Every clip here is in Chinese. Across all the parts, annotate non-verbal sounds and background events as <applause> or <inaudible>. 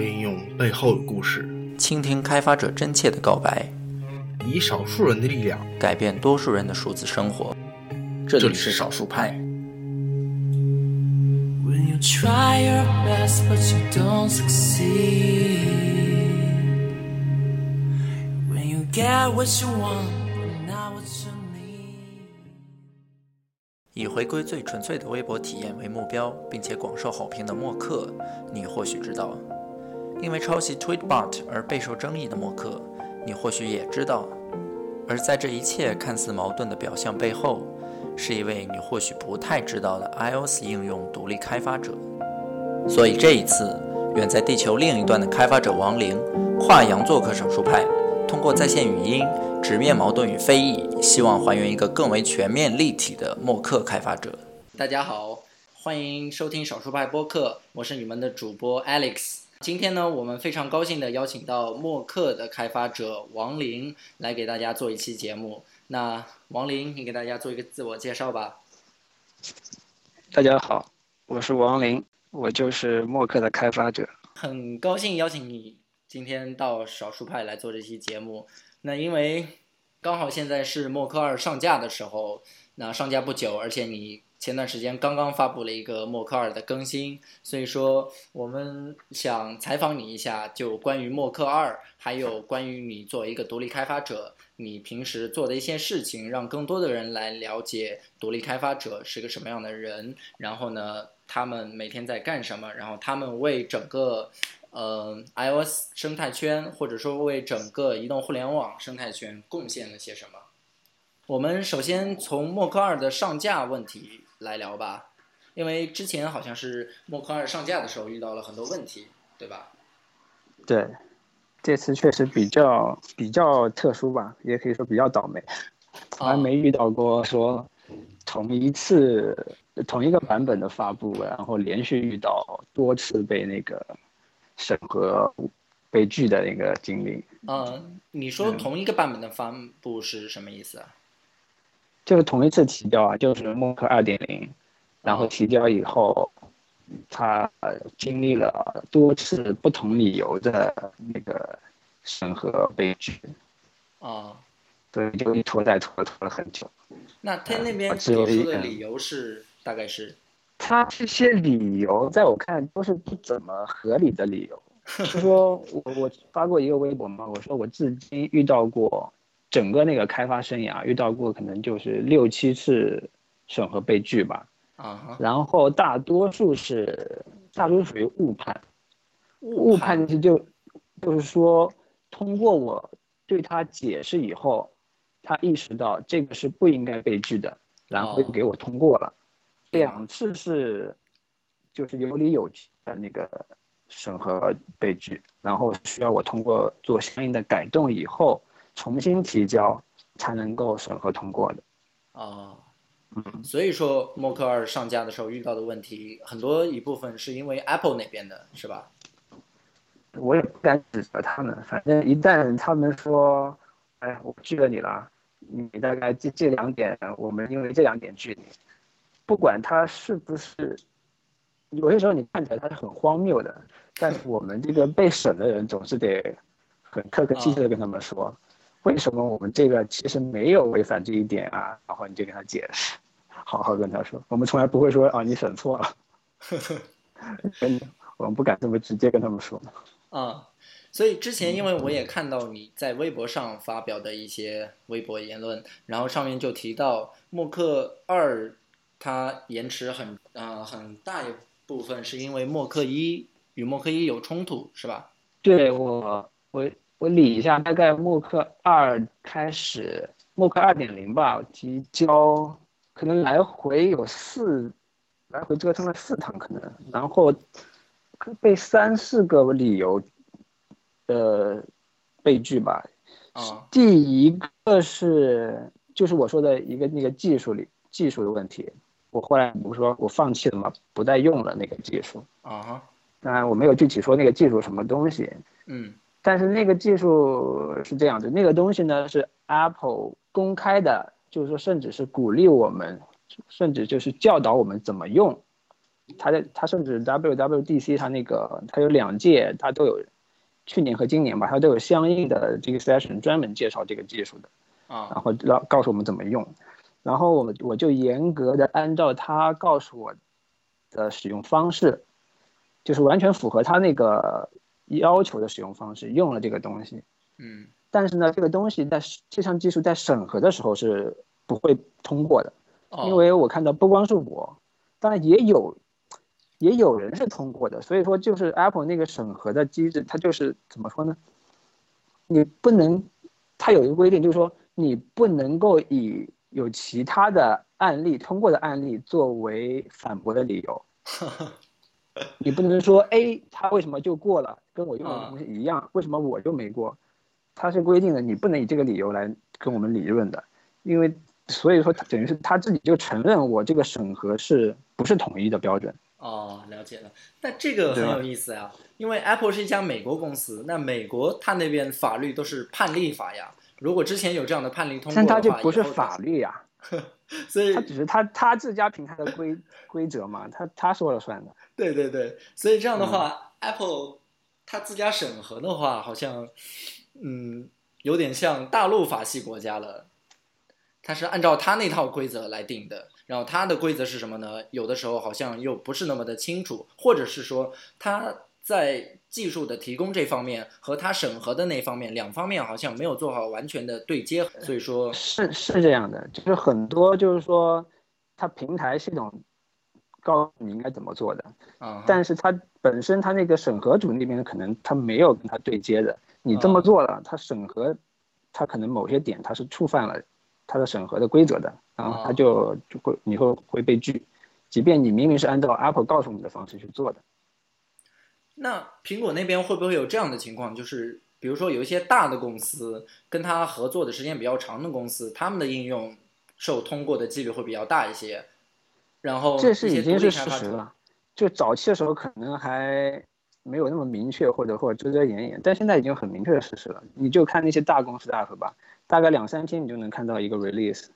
到应用背后的故事，倾听开发者真切的告白，以少数人的力量。改变多数人的数字生活。这里是少数派。以回归最纯粹的微博体验为目标，并且广受好评的默克，你或许知道；因为抄袭 Tweetbot 而备受争议的默克，你或许也知道。而在这一切看似矛盾的表象背后，是一位你或许不太知道的 iOS 应用独立开发者。所以这一次，远在地球另一端的开发者王玲跨洋做客少数派，通过在线语音。直面矛盾与非议，希望还原一个更为全面立体的默克开发者。大家好，欢迎收听少数派播客，我是你们的主播 Alex。今天呢，我们非常高兴的邀请到默克的开发者王林来给大家做一期节目。那王林，你给大家做一个自我介绍吧。大家好，我是王林，我就是默克的开发者。很高兴邀请你今天到少数派来做这期节目。那因为刚好现在是默克二上架的时候，那上架不久，而且你前段时间刚刚发布了一个默克二的更新，所以说我们想采访你一下，就关于默克二，还有关于你作为一个独立开发者，你平时做的一些事情，让更多的人来了解独立开发者是个什么样的人，然后呢，他们每天在干什么，然后他们为整个。呃，iOS 生态圈或者说为整个移动互联网生态圈贡献了些什么？我们首先从默克二的上架问题来聊吧，因为之前好像是默克二上架的时候遇到了很多问题，对吧？对，这次确实比较比较特殊吧，也可以说比较倒霉，从来没遇到过说同一次同一个版本的发布，然后连续遇到多次被那个。审核被拒的那个经历。嗯，你说同一个版本的发布是什么意思啊？就是同一次提交啊，就是默克二点零，然后提交以后，他经历了多次不同理由的那个审核被拒。啊，对，就一拖再拖，拖了很久。那他那边提出的理由是大概是？他这些理由，在我看都是不怎么合理的理由。<laughs> 就说我我发过一个微博嘛，我说我至今遇到过整个那个开发生涯遇到过可能就是六七次审核被拒吧。啊。然后大多数是大多数属于误判，误判就就是说通过我对他解释以后，他意识到这个是不应该被拒的，然后就给我通过了。两次是，就是有理有据的那个审核被拒，然后需要我通过做相应的改动以后重新提交才能够审核通过的。啊，嗯，所以说默克二上架的时候遇到的问题很多一部分是因为 Apple 那边的是吧？我也不敢指责他们，反正一旦他们说，哎，我拒了你了，你大概这这两点，我们因为这两点拒你。不管他是不是，有些时候你看起来他是很荒谬的，但是我们这个被审的人总是得很客客气气的跟他们说，为什么我们这个其实没有违反这一点啊？然后你就跟他解释，好好跟他说，我们从来不会说啊你审错了，<laughs> 我们不敢这么直接跟他们说。啊，所以之前因为我也看到你在微博上发表的一些微博言论，然后上面就提到默克二。它延迟很呃很大一部分是因为默克一与默克一有冲突，是吧？对我我我理一下，大概默克二开始，默克二点零吧，提交可能来回有四，来回折腾了四趟可能，然后被三四个理由的被拒吧。啊，第一个是就是我说的一个那个技术里技术的问题。我后来不是说我放弃了嘛？不再用了那个技术啊。当然我没有具体说那个技术什么东西。嗯。但是那个技术是这样子，那个东西呢是 Apple 公开的，就是说甚至是鼓励我们，甚至就是教导我们怎么用，它的它甚至 WWDC 它那个它有两届，它都有去年和今年吧，它都有相应的这个 session 专门介绍这个技术的，啊。然后让告诉我们怎么用，然后我们我就严格的按照他告诉我的使用方式，就是完全符合他那个要求的使用方式用了这个东西。嗯但是呢，这个东西在这项技术在审核的时候是不会通过的，哦因为我看到不光是我，当然也有也有人是通过的，所以说就是 Apple 那个审核的机制，它就是怎么说呢？你不能，它有一个规定，就是说你不能够以有其他的案例通过的案例作为反驳的理由。<laughs> <laughs> 你不能说 A 他为什么就过了，跟我用的东西一样，为什么我就没过？他是规定的，你不能以这个理由来跟我们理论的，因为所以说它等于是他自己就承认我这个审核是不是统一的标准。哦，了解了。那这个很有意思啊，因为 Apple 是一家美国公司，那美国它那边法律都是判例法呀。如果之前有这样的判例通过但的话，它就不是法律呀、<laughs> 所以他只是他他自家平台的规规则嘛，他他说了算的。对对对，所以这样的嗯话、a p p l e 他自家审核的话，好像嗯有点像大陆法系国家了。他是按照他那套规则来定的，然后他的规则是什么呢？有的时候好像又不是那么的清楚，或者是说他在技术的提供这方面和它审核的那方面两方面好像没有做好完全的对接，所以说是是这样的，就是很多就是说，它平台系统告诉你应该怎么做的，啊，但是它本身它那个审核组那边可能它没有跟它对接的，你这么哦做了，它审核，它可能某些点它是触犯了它的审核的规则的，然后它哦就就会你会会被拒，即便你明明是按照 Apple 告诉你的方式去做的。那苹果那边会不会有这样的情况？就是比如说有一些大的公司跟它合作的时间比较长的公司，他们的应用受通过的几率会比较大一些。然后这是已经是事实了。就早期的时候可能还没有那么明确，或者或者遮遮掩掩，但现在已经很明确的事实了。你就看那些大公司的 app 吧，大概两三天你就能看到一个 release，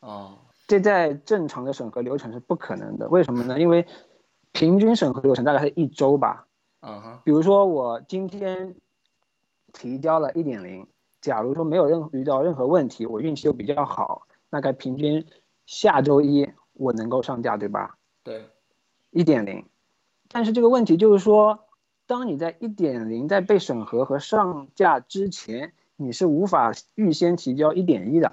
哦，这在正常的审核流程是不可能的。为什么呢？因为平均审核流程大概是一周吧。嗯哼，比如说我今天提交了一点零，假如说没有任遇到任何问题，我运气又比较好，大概平均下周一我能够上架，对吧？对，一点零，但是这个问题就是说，当你在一点零在被审核和上架之前，你是无法预先提交一点一的。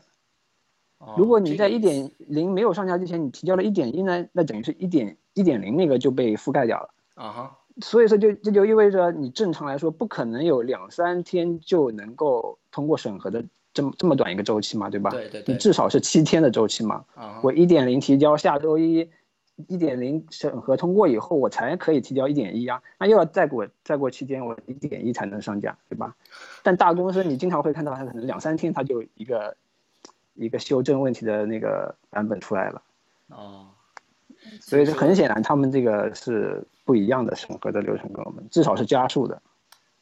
哦如果你在一点零没有上架之前，你提交了一点一呢，那等于是一点一点零那个就被覆盖掉了。啊哈，所以说就这就意味着你正常来说不可能有两三天就能够通过审核的这么这么短一个周期嘛，对吧？对对对你至少是七天的周期嘛。啊哈，我一点零提交，下周一一点零审核通过以后，我才可以提交一点一啊，那又要再过再过七天，我一点一才能上架，对吧？但大公司你经常会看到，它可能两三天它就一个一个修正问题的那个版本出来了，哦，所以这很显然他们这个是不一样的审核的流程跟我们，至少是加速的。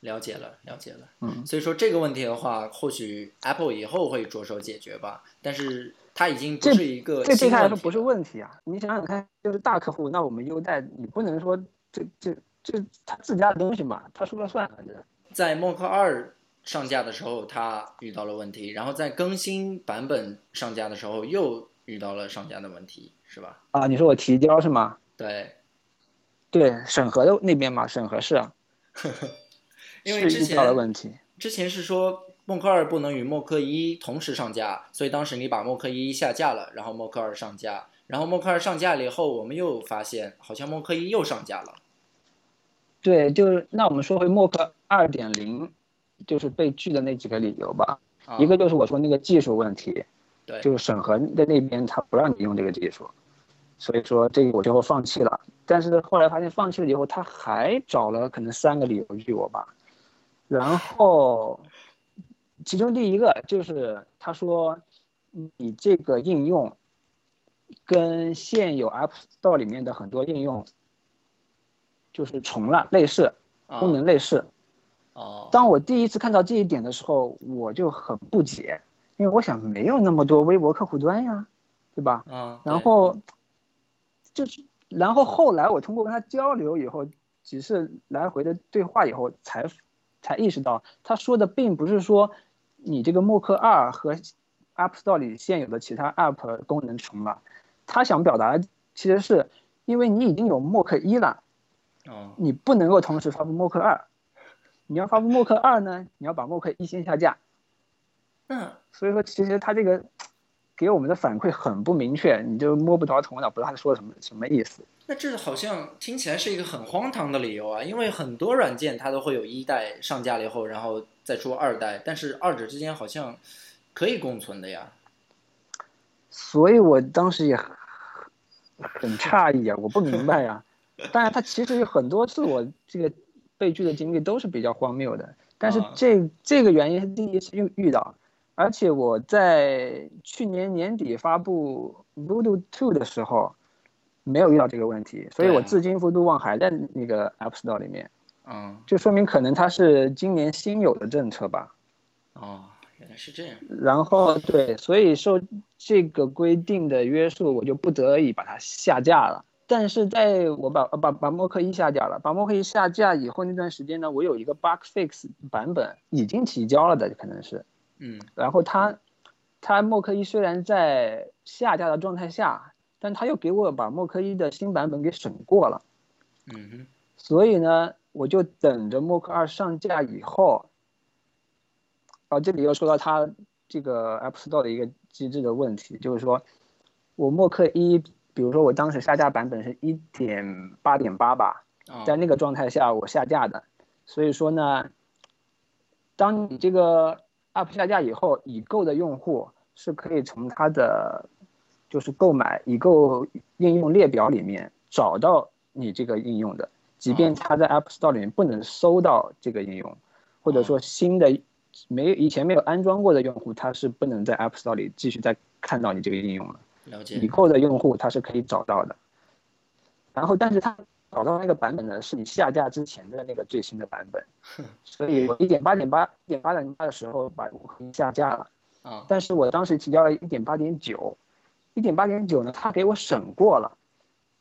了解了，了解了。嗯，所以说这个问题的话，或许 Apple 以后会着手解决吧，但是它已经不是一个这对新他来说不是问题啊！你想想看，就是大客户，那我们优待你不能说这这这他自家的东西嘛，他说了算，反正。在 Mock 二上架的时候，它遇到了问题，然后在更新版本上架的时候又遇到了上架的问题，是吧？啊，你说我提交是吗？对，对，审核的那边嘛，审核是啊，<laughs> 因为之前问题。之前是说默克二不能与默克一同时上架，所以当时你把默克一下架了，然后默克二上架，然后默克二上架了以后，我们又发现好像默克一又上架了。对，就是那我们说回默克二点零，就是被拒的那几个理由吧。啊、一个就是我说那个技术问题，对，就是审核的那边他不让你用这个技术，所以说这个我最后放弃了。但是后来发现放弃了以后，他还找了可能三个理由拒我吧。然后，其中第一个就是他说你这个应用跟现有 App Store 里面的很多应用就是重了，类似啊功能类似。哦，当我第一次看到这一点的时候，我就很不解，因为我想没有那么多微博客户端呀，对吧？嗯，然后就是然后后来我通过跟他交流以后，几次来回的对话以后，才才意识到他说的并不是说你这个默克二和 App Store 里现有的其他 App 功能重了，他想表达的其实是因为你已经有默克一了，哦，你不能够同时发布默克二，你要发布默克二呢，你要把默克一先下架。嗯所以说，其实他这个给我们的反馈很不明确，你就摸不着头脑，不知道他说的什么什么意思。那这好像听起来是一个很荒唐的理由啊，因为很多软件它都会有一代上架了以后，然后再出二代，但是二者之间好像可以共存的呀。所以我当时也很很诧异啊，我不明白呀、<laughs> 当然，他其实有很多次我这个被拒的经历都是比较荒谬的，但是啊这、这个原因是第一次遇遇到，而且我在去年年底发布 Voodoo Two 的时候没有遇到这个问题，所以我至今 Voodoo One 还在那个 App Store 里面，嗯，就说明可能它是今年新有的政策吧。哦，原来是这样。然后对，所以受这个规定的约束，我就不得已把它下架了。但是在我把呃把把默克一下架了，把默克一下架以后那段时间呢，我有一个 bug fix 版本已经提交了的，可能是。嗯。然后他他默克一虽然在下架的状态下，但他又给我把默克一的新版本给审过了。嗯哼，所以呢，我就等着默克二上架以后，啊，这里又说到它这个 App Store 的一个机制的问题，就是说我默克一，比如说我当时下架版本是一点八点八吧，哦，在那个状态下我下架的，所以说呢，当你这个 App 下架以后，已购的用户是可以从它的就是购买已购应用列表里面找到你这个应用的，即便他在 App Store 里面不能搜到这个应用，或者说新的没以前没有安装过的用户，他是不能在 App Store 里继续再看到你这个应用了。了解已。购的用户他是可以找到的。然后，但是他找到那个版本呢，是你下架之前的那个最新的版本，<laughs> 所以我一点八点八、一点八点八的时候把下架了。啊，但是我当时提交了一点八点九，一点八点九呢，他给我审过了，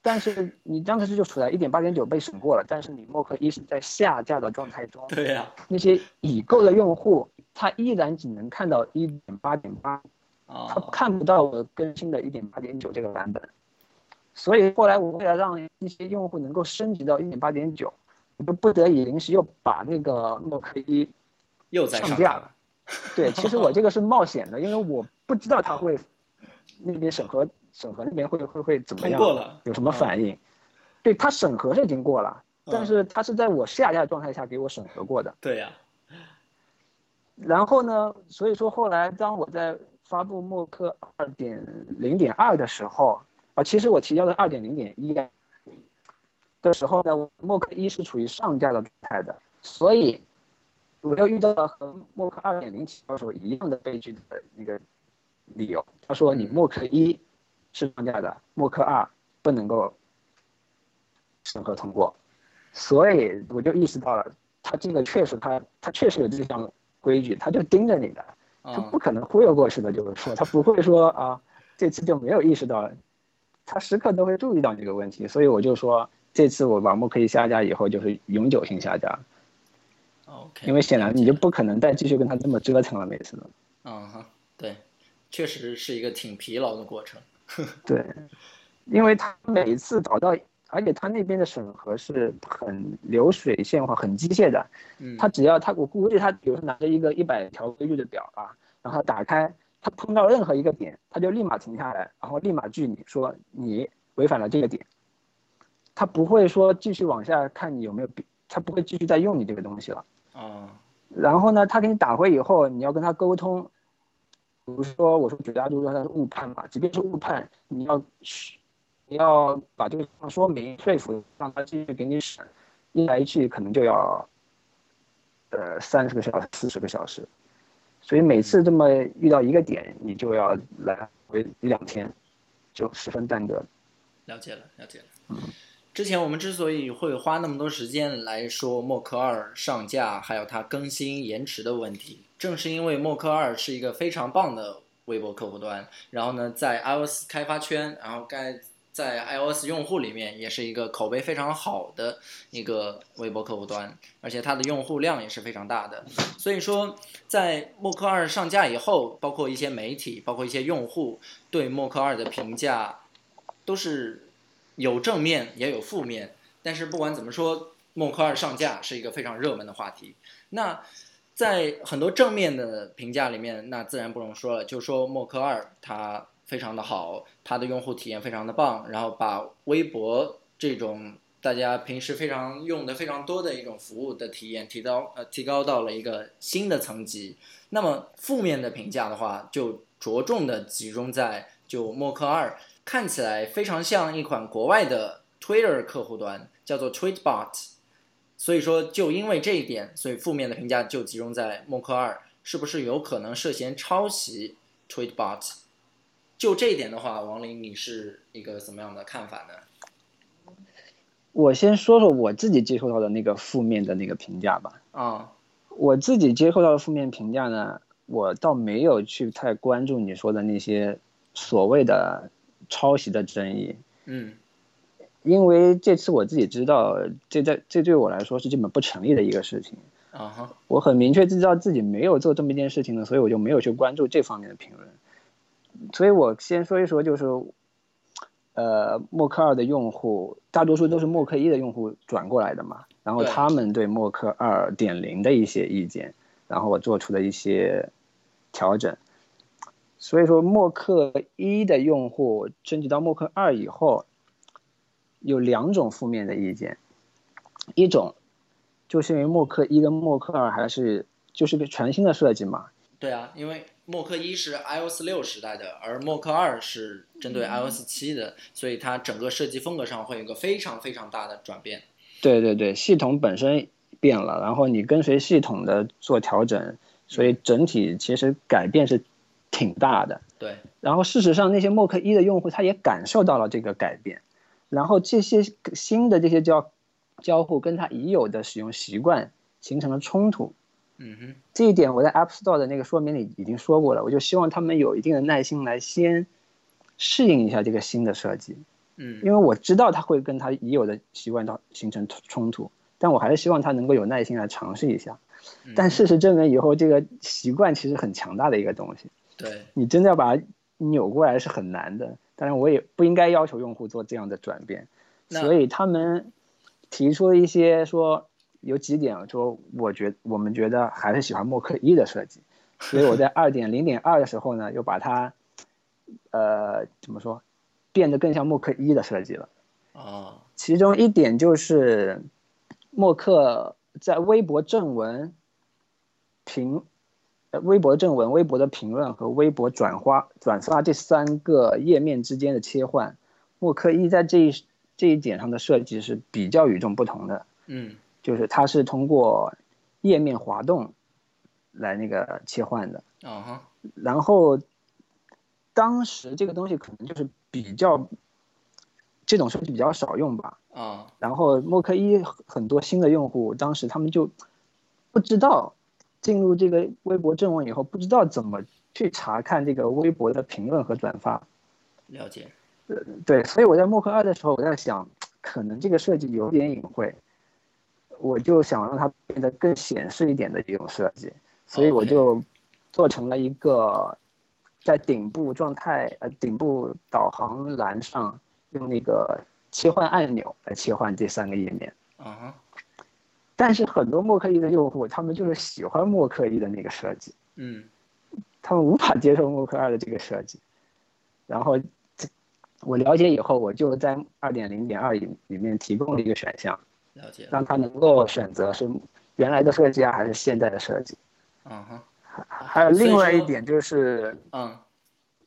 但是你当时就处在一点八点九被审过了，但是你默克一是在下架的状态中，对呀、那些已购的用户他依然只能看到一点八点八，他哦，看不到我更新的一点八点九这个版本，所以后来我为了让一些用户能够升级到一点八点九，我就不得已临时又把那个默克一又在上架了。对，其实我这个是冒险的，因为我不知道他会那边审核审核那边会会会怎么样，过了有什么反应。对他审核是已经过了，但嗯是他是在我下架的状态下给我审核过的。对呀、然后呢，所以说后来当我在发布默克二点零点二的时候，啊，其实我提交的二点零点一的时候呢，我默克一是处于上架的状态的，所以我又遇到了和默克二点零提交时候一样的悲剧的那个理由。他说你默克一是上架的，默克二不能够审核通过，所以我就意识到了，他这个确实他他确实有这项规矩，他就盯着你的，他啊不可能忽悠过去的，就是说他不会说啊这次就没有意识到，他时刻都会注意到这个问题，所以我就说这次我把默克一下架以后就是永久性下架，，OK，因为显然你就不可能再继续跟他这么折腾了，每次都。嗯哼，对，确实是一个挺疲劳的过程。<laughs> 对，因为他每一次找到，而且他那边的审核是很流水线化、很机械的。嗯，他只要他，我估计他，比如说拿着一个一百条规矩的表啊，然后打开，他碰到任何一个点，他就立马停下来，然后立马拒你说你违反了这个点。他不会说继续往下看你有没有比，他不会继续再用你这个东西了。啊，然后呢，他给你打回以后，你要跟他沟通，比如说我说绝大多数他是误判嘛，即便是误判，你要去，你要把这个情况说明说服，让他继续给你审，一来一去可能就要，呃三十个小时、四十个小时，所以每次这么遇到一个点，你就要来回一两天，就十分耽搁。了解了，了解了。之前我们之所以会花那么多时间来说默克二上架，还有它更新延迟的问题，正是因为默克二是一个非常棒的微博客户端。然后呢，在 iOS 开发圈，然后该在 iOS 用户里面也是一个口碑非常好的一个微博客户端，而且它的用户量也是非常大的。所以说，在默克二上架以后，包括一些媒体，包括一些用户对默克二的评价都是有正面也有负面。但是不管怎么说，默克二上架是一个非常热门的话题。那在很多正面的评价里面，那自然不用说了，就说默克二它。非常的好，它的用户体验非常的棒，然后把微博这种大家平时非常用的非常多的一种服务的体验提高呃提高到了一个新的层级。那么负面的评价的话，就着重的集中在就默克二看起来非常像一款国外的 Twitter 客户端，叫做 Tweetbot。所以说就因为这一点，所以负面的评价就集中在默克二是不是有可能涉嫌抄袭 Tweetbot。就这一点的话，王林，你是一个什么样的看法呢？我先说说我自己接受到的那个负面的那个评价吧。啊，我自己接受到的负面评价呢，我倒没有去太关注你说的那些所谓的抄袭的争议。嗯，因为这次我自己知道，这在这对我来说是基本不成立的一个事情。啊哈，我很明确知道自己没有做这么一件事情的，所以我就没有去关注这方面的评论。所以我先说一说，就是，呃，默克二的用户大多数都是默克一的用户转过来的嘛，然后他们对默克二点零的一些意见，然后我做出了一些调整。所以说，默克一的用户升级到默克二以后，有两种负面的意见，一种就是因为默克一跟默克二还是就是个全新的设计嘛。对啊，因为。默克一是 iOS 六时代的，而默克二是针对 iOS 七的，所以它整个设计风格上会有一个非常非常大的转变。对对对，系统本身变了，然后你跟随系统的做调整，所以整体其实改变是挺大的。对，然后事实上那些默克一的用户他也感受到了这个改变，然后这些新的这些交交互跟他已有的使用习惯形成了冲突。嗯哼，这一点我在 App Store 的那个说明里已经说过了，我就希望他们有一定的耐心来先适应一下这个新的设计。嗯，因为我知道他会跟他已有的习惯到形成冲突，但我还是希望他能够有耐心来尝试一下。但事实证明，以后这个习惯其实很强大的一个东西。对，你真的要把它扭过来是很难的。当然，我也不应该要求用户做这样的转变。所以他们提出了一些说。有几点说，我觉我们觉得还是喜欢默克一的设计，所以我在二点 <laughs> 零点二的时候呢，又把它，呃，怎么说，变得更像默克一的设计了。啊，其中一点就是，默克在微博正文评，呃，微博正文、微博的评论和微博转发转发这三个页面之间的切换，默克一在这一这一点上的设计是比较与众不同的。嗯。就是它是通过页面滑动来那个切换的，啊哈，然后当时这个东西可能就是比较这种设计比较少用吧，啊，然后默克一很多新的用户当时他们就不知道进入这个微博正文以后不知道怎么去查看这个微博的评论和转发，了解，呃对，所以我在默克二的时候我在想，可能这个设计有点隐晦。我就想让它变得更显示一点的一种设计，所以我就做成了一个在顶部状态呃顶部导航栏上用那个切换按钮来切换这三个页面。啊但是很多默克一的用户他们就是喜欢默克一的那个设计，嗯，他们无法接受默克二的这个设计。然后我了解以后，我就在二点零点二里里面提供了一个选项。了解，让他能够选择是原来的设计啊，还是现在的设计。嗯哼，还还有另外一点就是，嗯，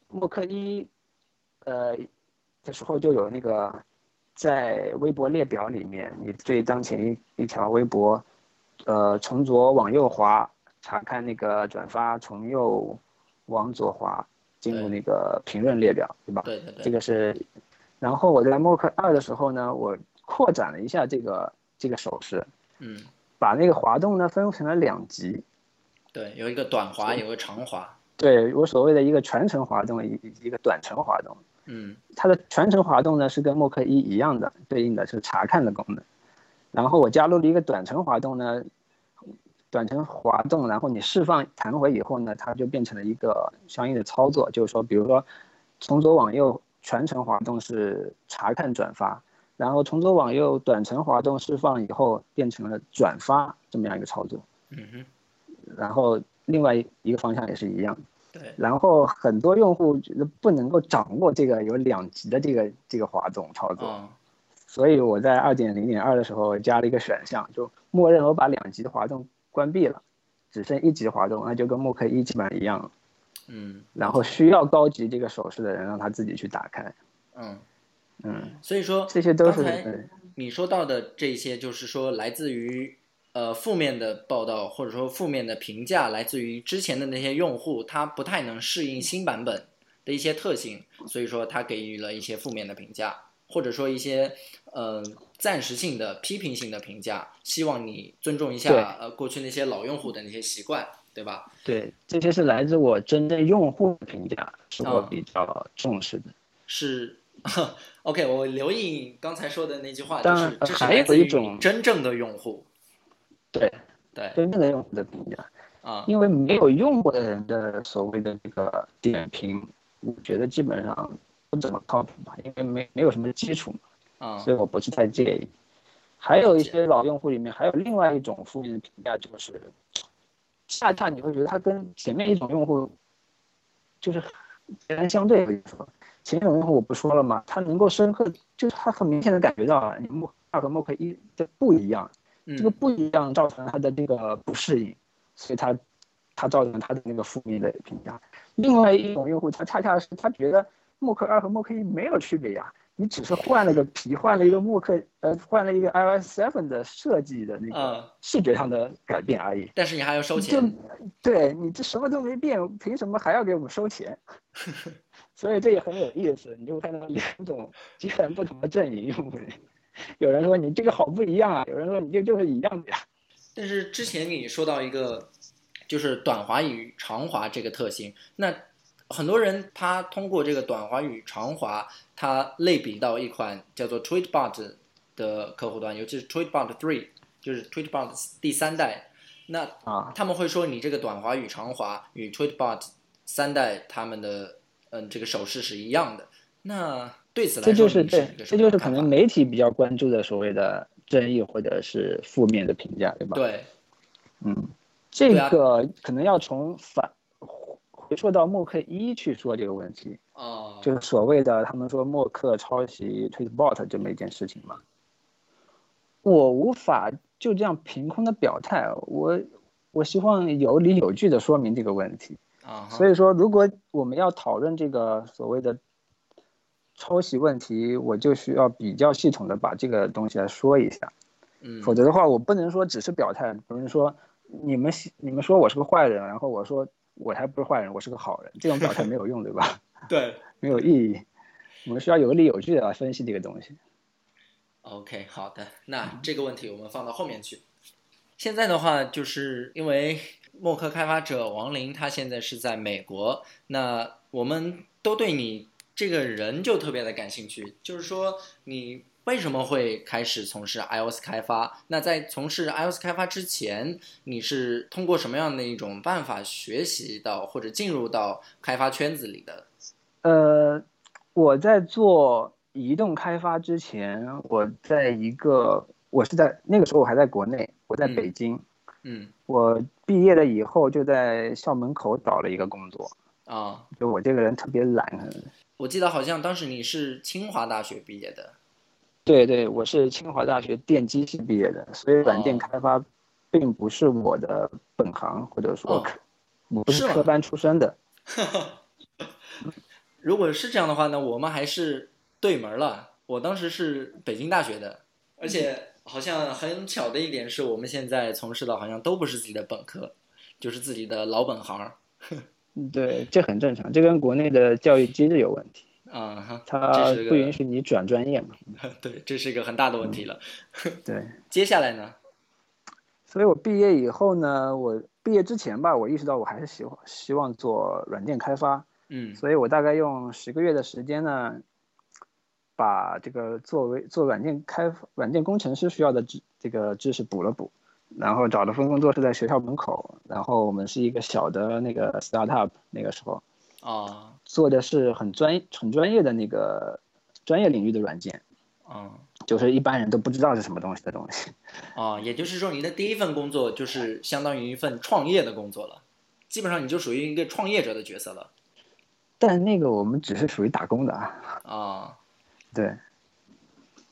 默克一，呃，的时候就有那个在微博列表里面，你对当前一一条微博，呃，从左往右滑查看那个转发，从右往左滑进入那个评论列表，对吧？对对对。这个是，然后我在默克二的时候呢，我扩展了一下这个。这个手势，嗯，把那个滑动呢分成了两级，对，有一个短滑，有个长滑，对我所谓的一个全程滑动，一一个短程滑动，嗯它的全程滑动呢是跟默克一一样的，对应的是查看的功能。然后我加入了一个短程滑动呢，短程滑动，然后你释放弹回以后呢，它就变成了一个相应的操作，就是说，比如说从左往右全程滑动是查看转发，然后从左往右短程滑动释放以后变成了转发这么样一个操作。嗯哼，然后另外一个方向也是一样。对，然后很多用户觉得不能够掌握这个有两级的这个这个滑动操作，哦，所以我在二点零点二的时候加了一个选项，就默认我把两级的滑动关闭了，只剩一级滑动，那就跟默克一基本上一样了。嗯然后需要高级这个手势的人，让他自己去打开。嗯，嗯，所以说这些都是你说到的这些，就是说来自于呃负面的报道，或者说负面的评价，来自于之前的那些用户，他不太能适应新版本的一些特性，所以说他给予了一些负面的评价，或者说一些呃暂时性的批评性的评价，希望你尊重一下呃过去那些老用户的那些习惯，对吧？对，这些是来自我针对用户的评价，是我啊比较重视的。是 <laughs>，OK，我留意你刚才说的那句话，就当然是这是还有一种真正的用户，对，对真正的用户的评价。啊，因为没有用过的人的所谓的这个点评，我觉得基本上不怎么靠谱吧，因为没没有什么基础嘛，啊所以我不是太介意。还有一些老用户里面，还有另外一种负面的评价，就是恰恰你会觉得他跟前面一种用户就是截然相对的意思。前一种用户我不说了吗？他能够深刻，就是他很明显的感觉到啊，你默二和默克一的不一样，这个嗯不一样造成了他的这个不适应，所以他他造成他的那个负面的评价。另外一种用户，他恰恰是他觉得默克二和默克一没有区别呀，你只是换了个皮，换了一个默克呃换了一个 iOS seven 的设计的那个啊，视觉上的改变而已。但是你还要收就钱，对你这什么都没变，凭什么还要给我们收钱？<laughs> 所以这也很有意思，你就看到两种截然不同的阵营用户。有人说你这个好不一样啊，有人说你这就是一样的呀。但是之前你说到一个，就是短滑与长滑这个特性，那很多人他通过这个短滑与长滑，他类比到一款叫做 Tweetbot 的客户端，尤其是 Tweetbot Three，就是 Tweetbot 第三代，那啊，他们会说你这个短滑与长滑与 Tweetbot 三代他们的嗯这个手势是一样的，那对此来这就是对这就是可能媒体比较关注的所谓的争议或者是负面的评价，对吧？，对，嗯，这个可能要从反回溯到默克一去说这个问题，哦，就是所谓的他们说默克抄袭 Tweetbot 这么一件事情嘛。我无法就这样凭空的表态，我我希望有理有据的说明这个问题。啊，所以说，如果我们要讨论这个所谓的抄袭问题，我就需要比较系统的把这个东西来说一下，嗯，否则的话，我不能说只是表态，不能说你们你们说我是个坏人，然后我说我才不是坏人，我是个好人，这种表态没有用，对吧？<laughs> 对。<laughs> 没有意义。我们需要有理有据的来分析这个东西。OK，好的，那这个问题我们放到后面去。现在的话，就是因为默克开发者王林他现在是在美国，那我们都对你这个人就特别的感兴趣，就是说你为什么会开始从事 iOS 开发？那在从事 iOS 开发之前，你是通过什么样的一种办法学习到或者进入到开发圈子里的？呃，我在做移动开发之前，我在一个我是在那个时候我还在国内，我在嗯北京。嗯我毕业了以后就在校门口找了一个工作，啊，就我这个人特别懒。我记得好像当时你是清华大学毕业的。对对，我是清华大学电机系毕业的，所以软件哦开发并不是我的本行，或者说我不是科班出身的。<laughs> 如果是这样的话呢，我们还是对门了。我当时是北京大学的，而且好像很巧的一点是我们现在从事的好像都不是自己的本科，就是自己的老本行。<laughs> 嗯对，这很正常，这跟国内的教育机制有问题，啊哈，它不允许你转专业嘛。<laughs> 对，这是一个很大的问题了。对，<laughs> 接下来呢？所以我毕业以后呢，我毕业之前吧，我意识到我还是希望希望做软件开发，嗯所以我大概用十个月的时间呢，把这个作为做软件开软件工程师需要的知这个知识补了补，然后找了份工作是在学校门口，然后我们是一个小的那个 startup，那个时候啊做的是很专很专业的那个专业领域的软件，嗯就是一般人都不知道是什么东西的东西。啊，<laughs> 也就是说，你的第一份工作就是相当于一份创业的工作了，基本上你就属于一个创业者的角色了但那个我们只是属于打工的啊，啊。对，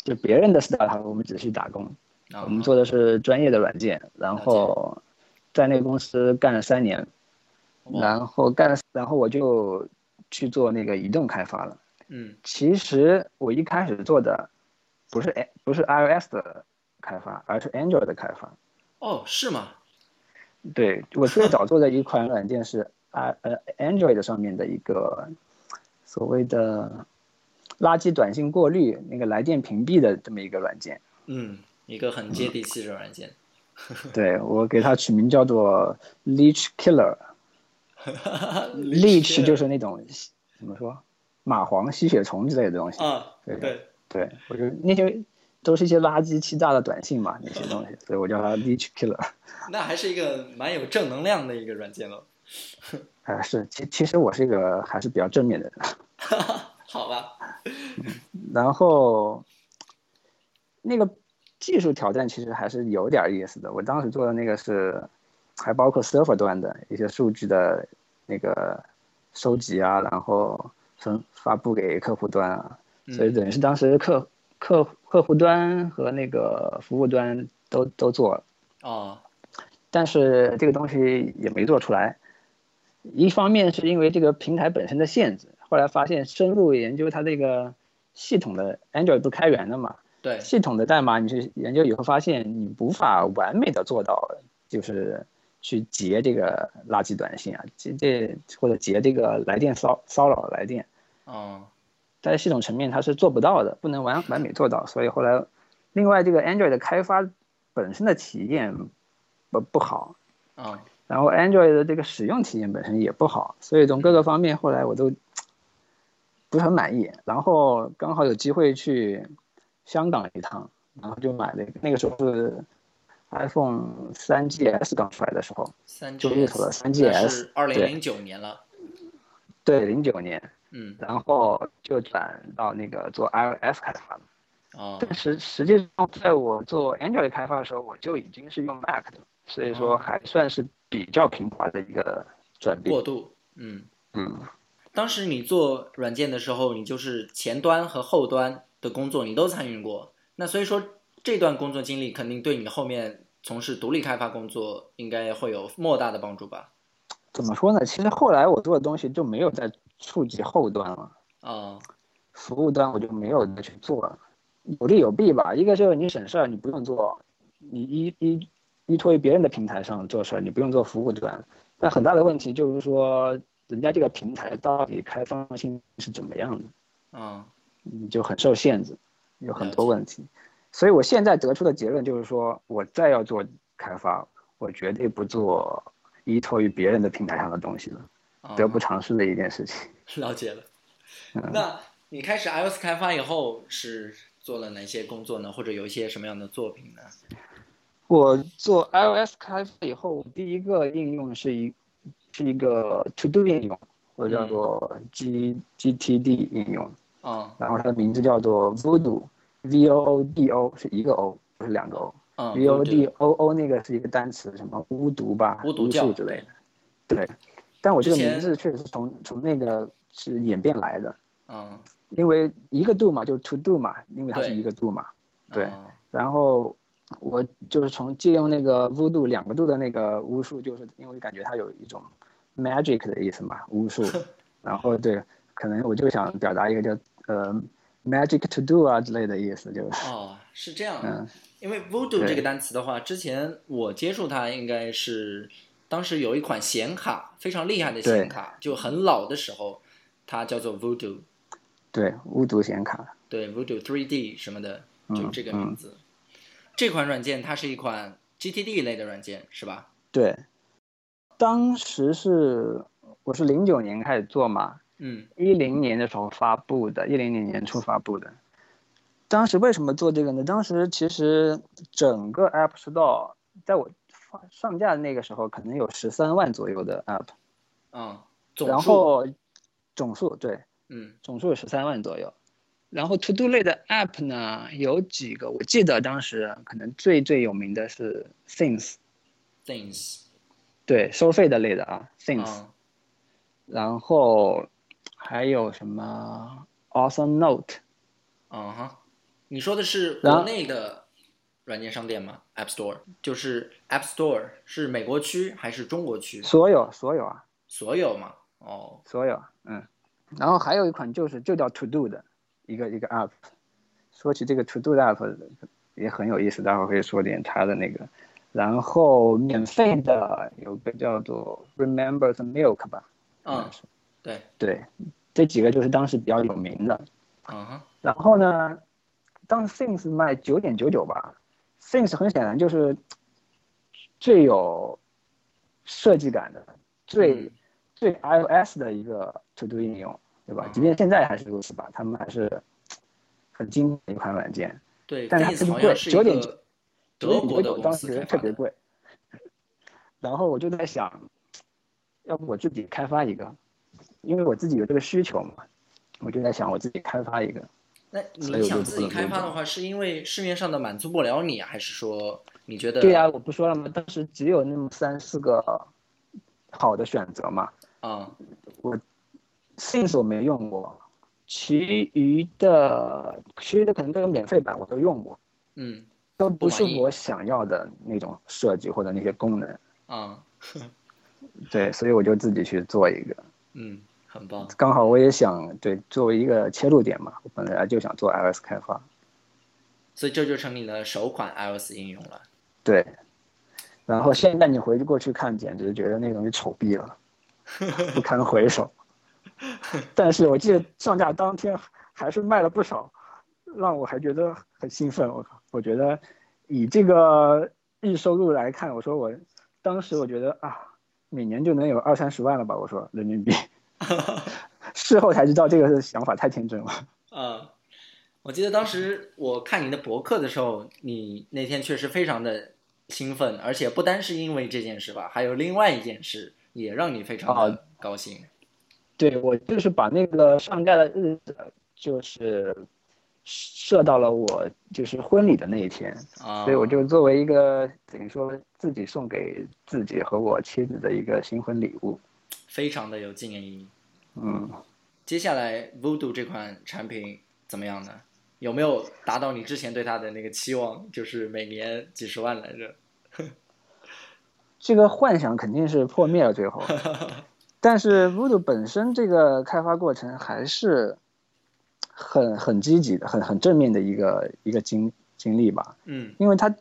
就别人的 startup 我们只是打工，啊我们做的是专业的软件，然后在那个公司干了三年，哇然后干了，然后我就去做那个移动开发了。嗯其实我一开始做的不是不是 iOS 的开发，而是 Android 的开发。哦，是吗？对我最早做的一款软件是 i 呃 Android 上面的一个所谓的垃圾短信过滤那个来电屏蔽的这么一个软件。嗯，一个很接地气的软件。<laughs> 对我给它取名叫做 Leech Killer。<laughs> Leech 就是那种怎么说蚂蟥、吸血虫之类的东西。啊，对对，对，我就那些都是一些垃圾欺诈的短信嘛，<laughs> 那些东西，所以我叫它 Leech Killer。那还是一个蛮有正能量的一个软件了。啊，是，其其实我是一个还是比较正面的人。好吧，然后那个技术挑战其实还是有点儿意思的。我当时做的那个是，还包括 server 端的一些数据的那个收集啊，然后分发布给客户端啊，所以等于是当时客客客户端和那个服务端都都做了，哦，但是这个东西也没做出来。一方面是因为这个平台本身的限制，后来发现深入研究它这个系统的 Android 不是开源的嘛，对，系统的代码你去研究以后发现你无法完美的做到，就是去截这个垃圾短信啊，截这或者截这个来电骚骚扰来电，哦，在系统层面它是做不到的，不能完完美做到，所以后来，另外这个 Android 的开发本身的体验不不好，啊，然后 Android 的这个使用体验本身也不好，所以从各个方面后来我都不是很满意。然后刚好有机会去香港一趟，然后就买了那个时候是 iPhone 3 GS 刚出来的时候，三就入手了 3GS 是二零零九年了。对，零九年，嗯，然后就转到那个做 iOS 开发了。哦，但实实际上，在我做 Android 开发的时候，我就已经是用 Mac 的，所以说哦还算是比较平滑的一个转变过。渡，嗯。嗯。当时你做软件的时候，你就是前端和后端的工作你都参与过，那所以说这段工作经历肯定对你后面从事独立开发工作应该会有莫大的帮助吧？怎么说呢？其实后来我做的东西就没有再触及后端了，啊、服务端我就没有再去做了，有利有弊吧。一个就是你省事儿，你不用做，你依依依托于别人的平台上做事儿，你不用做服务端。但很大的问题就是说，人家这个平台到底开放性是怎么样的，嗯，你就很受限制，有很多问题。所以我现在得出的结论就是说，我再要做开发，我绝对不做依托于别人的平台上的东西了，啊得不偿失的一件事情。<laughs> 了解了。嗯那你开始 iOS 开发以后是做了哪些工作呢？或者有一些什么样的作品呢？我做 iOS 开发以后，第一个应用是一是一个 To Do 应用，或者叫做 G GTD 应用，嗯然后它的名字叫做 Voodoo，V O O D O 是一个 O，不是两个 O。嗯 V O D O O 那个是一个单词，什么巫毒吧、巫巫毒教。术之类的。对，但我这个名字确实是从从那个是演变来的，嗯，因为一个 do 嘛，就是 to do 嘛，因为它是一个 do 嘛。对哦。然后我就是从借用那个 voodoo 两个度的那个巫术，就是因为感觉它有一种 magic 的意思嘛，巫术。<laughs> 然后对，可能我就想表达一个叫呃 magic to do 啊之类的意思，就是哦，是这样。嗯因为 Voodoo 这个单词的话，之前我接触它应该是当时有一款显卡非常厉害的显卡，就很老的时候，它叫做 Voodoo，对巫毒显卡。对 Voodoo 3D 什么的，就嗯这个名字。这款软件它是一款 GTD 类的软件，是吧？对，当时是我是零九年开始做嘛，嗯一零年的时候发布的，一零年年初发布的。当时为什么做这个呢？当时其实整个 App Store 在我发上架的那个时候，可能有十三万左右的 App，嗯，总然后总数对嗯总数有十三万左右。然后 To Do 类的 App 呢，有几个，我记得当时可能最最有名的是 Things，things 对，收费的类的啊，Things，、嗯。然后还有什么 Awesome Note，嗯哈，你说的是国内的软件商店吗？App Store 就是 App Store 是美国区还是中国区？所有所有啊，所有嘛？哦，所有，嗯，然后还有一款就是就叫 To Do 的一个一个 app。说起这个 To Do 的 app 也很有意思，待会儿可以说点它的那个。然后免费的有个叫做 Remember the Milk 吧，嗯，对，对，这几个就是当时比较有名的。嗯哼，然后呢，当时 Things 卖九点九九吧，Things 很显然就是最有设计感的、最、嗯最 iOS 的一个 To Do 应用，对吧？嗯即便现在还是如此吧，他们还是很经典的一款软件。对但是它是一9点九德国的9.99当时。特别贵。<laughs> 然后我就在想，要不我自己开发一个，因为我自己有这个需求嘛，我就在想我自己开发一个。那你想自己开发的话，是因为市面上的满足不了你，还是说你觉得？对呀、我不说了吗？当时只有那么三四个好的选择嘛。啊，Things 我没用过，其余的其余的可能都有免费版，我都用过，嗯都不是我想要的那种设计或者那些功能。啊，<laughs> 对，所以我就自己去做一个。嗯，很棒。刚好我也想对作为一个切入点嘛，我本来就想做 iOS 开发。所以这就成你的首款 iOS 应用了。对，然后现在你回过去看，简直觉得那东西丑毙了，<laughs> 不堪回首。<laughs> 但是我记得上架当天还是卖了不少，让我还觉得很兴奋。我靠，我觉得以这个日收入来看，我说我当时我觉得啊，每年就能有二三十万了吧？我说人民币。<laughs> 事后才知道这个想法太天真了。啊，我记得当时我看你的博客的时候，你那天确实非常的兴奋，而且不单是因为这件事吧，还有另外一件事也让你非常的高兴。对我就是把那个上架的日子，就是设到了我就是婚礼的那一天，啊，所以我就作为一个等于说自己送给自己和我妻子的一个新婚礼物。非常的有纪念意义。嗯，接下来 Voodoo 这款产品怎么样呢？有没有达到你之前对它的那个期望？就是每年几十万来着？<laughs> 这个幻想肯定是破灭了最后，<laughs> 但是 Voodoo 本身这个开发过程还是很很积极的、很很正面的一个一个经经历吧。嗯因为它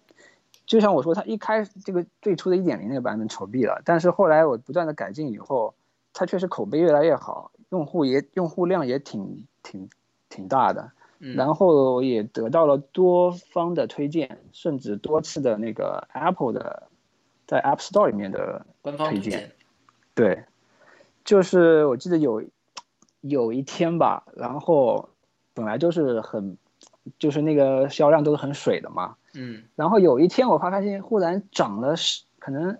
就像我说，它一开始这个最初的一点零那个版本丑毙了，但是后来我不断的改进以后，它确实口碑越来越好，用户也用户量也挺挺挺大的，嗯，然后也得到了多方的推荐，甚至多次的那个 Apple 的在 App Store 里面的官方推荐。对，就是我记得有有一天吧，然后本来就是很就是那个销量都是很水的嘛，嗯。然后有一天我发发现忽然涨了十可能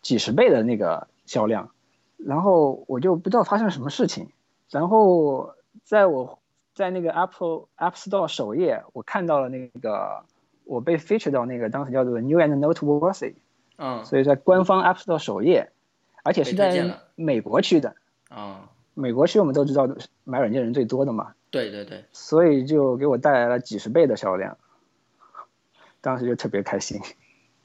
几十倍的那个销量，然后我就不知道发生了什么事情，然后在我在那个 Apple App Store 首页，我看到了那个我被 feature 到那个当时叫做 New and Noteworthy，嗯。所以在官方 App Store 首页，而且是在美国区的，啊，美国区我们都知道买软件人最多的嘛，对对对，所以就给我带来了几十倍的销量，当时就特别开心。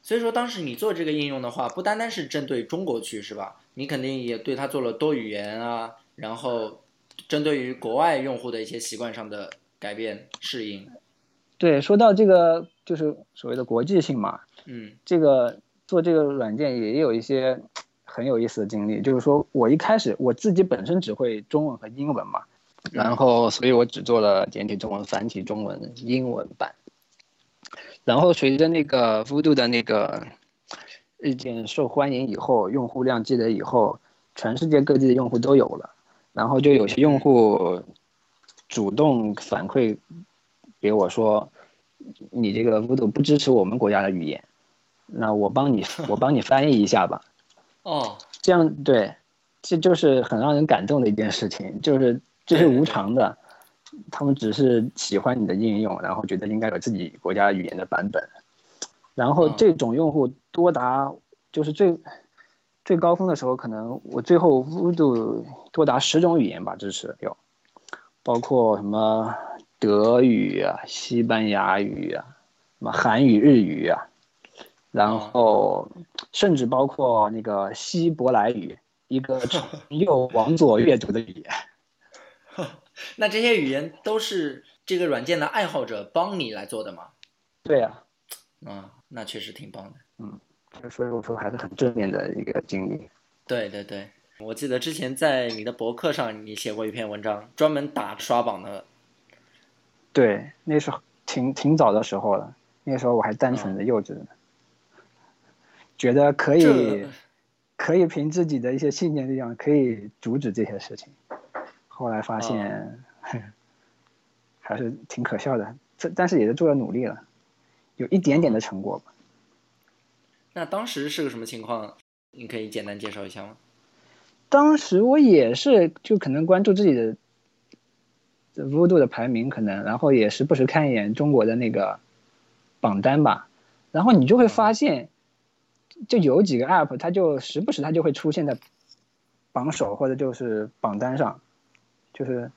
所以说当时你做这个应用的话，不单单是针对中国区是吧？你肯定也对它做了多语言啊，然后针对于国外用户的一些习惯上的改变适应。对，说到这个就是所谓的国际性嘛，嗯这个做这个软件也有一些很有意思的经历，就是说我一开始我自己本身只会中文和英文嘛，然后所以我只做了简体中文、繁体中文、英文版。然后随着那个 Voodoo 的那个日渐受欢迎以后，用户量积累以后，全世界各地的用户都有了。然后就有些用户主动反馈给我说，你这个 Voodoo 不支持我们国家的语言，那我帮你我帮你翻译一下吧。哦，这样对，这就是很让人感动的一件事情，就是这是无偿的，他们只是喜欢你的应用，然后觉得应该有自己国家语言的版本，然后这种用户多达就是最最高峰的时候，可能我最后 Voodoo 多达十种语言吧支持有，包括什么德语啊、西班牙语啊、什么韩语、日语啊。然后，甚至包括那个希伯来语，一个从右 <laughs> 往左阅读的语言。<laughs> 那这些语言都是这个软件的爱好者帮你来做的吗？对呀。啊，那确实挺棒的。嗯，所以我说还是很正面的一个经历。对对对，我记得之前在你的博客上，你写过一篇文章，专门打刷榜的。对，那时候挺挺早的时候了，那时候我还单纯的幼稚呢。觉得可以，可以凭自己的一些信念力量可以阻止这些事情，后来发现，<laughs> 还是挺可笑的。这但是也是做了努力了，有一点点的成果吧。那当时是个什么情况？你可以简单介绍一下吗？当时我也是，就可能关注自己的 Voodoo 的排名，可能然后也时不时看一眼中国的那个榜单吧，然后你就会发现。就有几个 app，它就时不时它就会出现在榜首或者就是榜单上，就是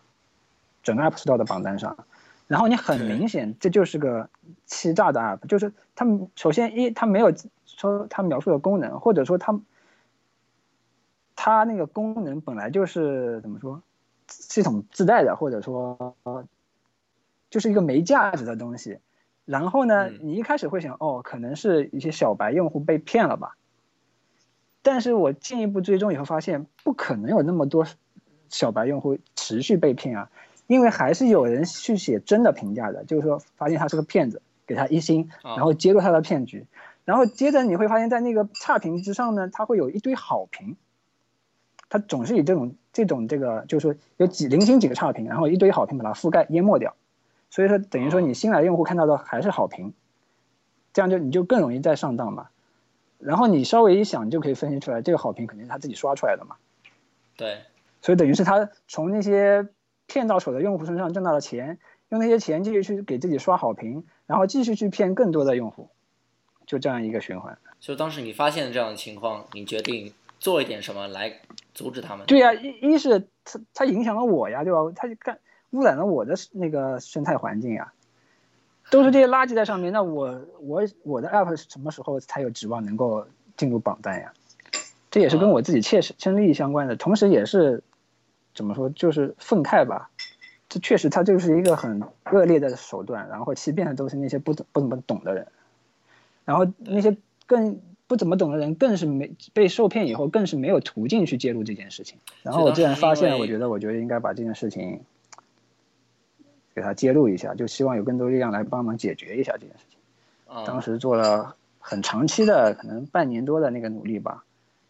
整个 app store 的榜单上。然后你很明显这就是个欺诈的 app，就是它首先一它没有说它描述的功能，或者说它它那个功能本来就是怎么说系统自带的，或者说就是一个没价值的东西。然后呢，你一开始会想，哦，可能是一些小白用户被骗了吧？但是我进一步追踪以后发现，不可能有那么多小白用户持续被骗啊，因为还是有人去写真的评价的，就是说发现他是个骗子，给他一星，然后揭露他的骗局，然后接着你会发现在那个差评之上呢，他会有一堆好评，他总是以这种这种这个，就是说有几零星几个差评，然后一堆好评把它覆盖淹没掉。所以说，等于说你新来用户看到的还是好评，这样就你就更容易再上当嘛。然后你稍微一想，就可以分析出来，这个好评肯定是他自己刷出来的嘛。对。所以等于是他从那些骗到手的用户身上挣到了钱，用那些钱继续去给自己刷好评，然后继续去骗更多的用户，就这样一个循环。就当时你发现这样的情况，你决定做一点什么来阻止他们？对呀，一一是他他影响了我呀，对吧？他就干。污染了我的那个生态环境呀，都是这些垃圾在上面。那我我我的 app 什么时候才有指望能够进入榜单呀？这也是跟我自己切身身利益相关的，同时也是怎么说，就是愤慨吧。这确实，它就是一个很恶劣的手段，然后欺骗的都是那些不不怎么懂的人，然后那些更不怎么懂的人，更是没被受骗以后，更是没有途径去介入这件事情。然后我既然发现，我觉得，我觉得应该把这件事情。给他揭露一下，就希望有更多力量来帮忙解决一下这件事情。当时做了很长期的，可能半年多的那个努力吧，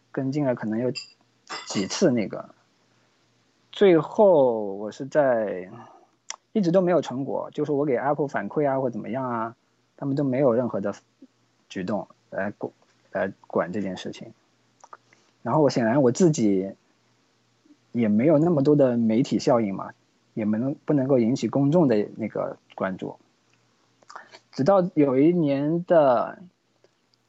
跟进了可能有几次那个，最后我是在一直都没有成果，就是我给 Apple 反馈啊或怎么样啊，他们都没有任何的举动来管来管这件事情。然后我显然我自己也没有那么多的媒体效应嘛。也没能不能够引起公众的那个关注，直到有一年的，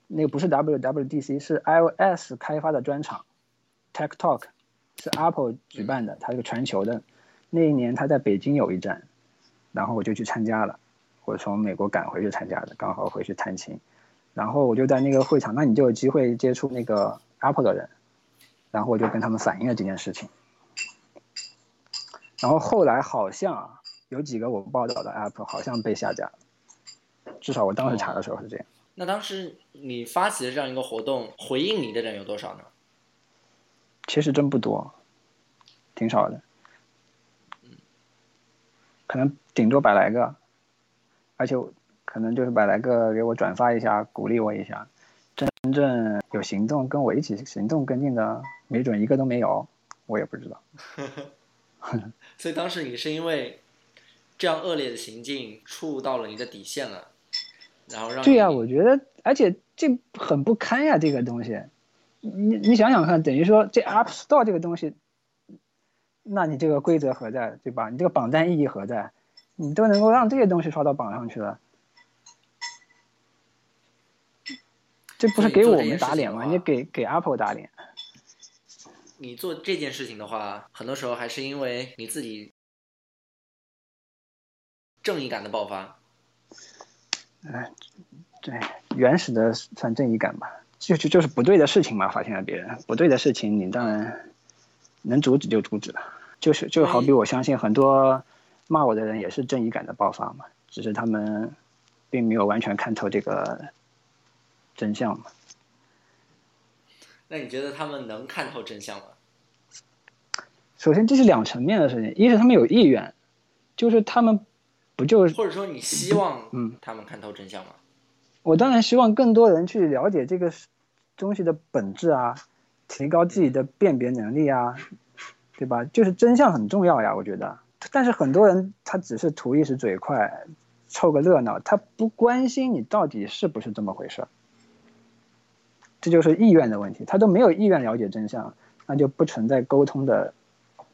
那个不是 WWDC，是 iOS 开发的专场，Tech Talk，是 Apple 举办的，它是个全球的。那一年他在北京有一站，然后我就去参加了，我从美国赶回去参加的，刚好回去探亲，然后我就在那个会场，那你就有机会接触那个 Apple 的人，然后我就跟他们反映了这件事情。然后后来好像有几个我报道的 app 好像被下架了，至少我当时查的时候是这样。那当时你发起的这样一个活动，回应你的人有多少呢？其实真不多，挺少的，可能顶多百来个，而且可能就是百来个给我转发一下，鼓励我一下。真正有行动跟我一起行动跟进的，没准一个都没有，我也不知道。<laughs> <laughs> 所以当时你是因为这样恶劣的行径触到了你的底线了，然后让对呀、你我觉得，而且这很不堪呀，这个东西，你你想想看，等于说这 App Store 这个东西，那你这个规则何在，对吧？你这个榜单意义何在？你都能够让这些东西刷到榜上去了，这不是给我们打脸吗？你给给 Apple 打脸。你做这件事情的话，很多时候还是因为你自己正义感的爆发。哎对，原始的算正义感吧，就就就是不对的事情嘛，发现了别人不对的事情，你当然能阻止就阻止了。就是就好比我相信很多骂我的人也是正义感的爆发嘛，只是他们并没有完全看透这个真相嘛。那你觉得他们能看透真相吗？首先这是两层面的事情，一是他们有意愿，就是他们不就是或者说你希望嗯他们看透真相吗？我当然希望更多人去了解这个东西的本质啊，提高自己的辨别能力啊，对吧？就是真相很重要呀，我觉得。但是很多人他只是图一时嘴快，凑个热闹，他不关心你到底是不是这么回事儿。这就是意愿的问题，他都没有意愿了解真相，那就不存在沟通的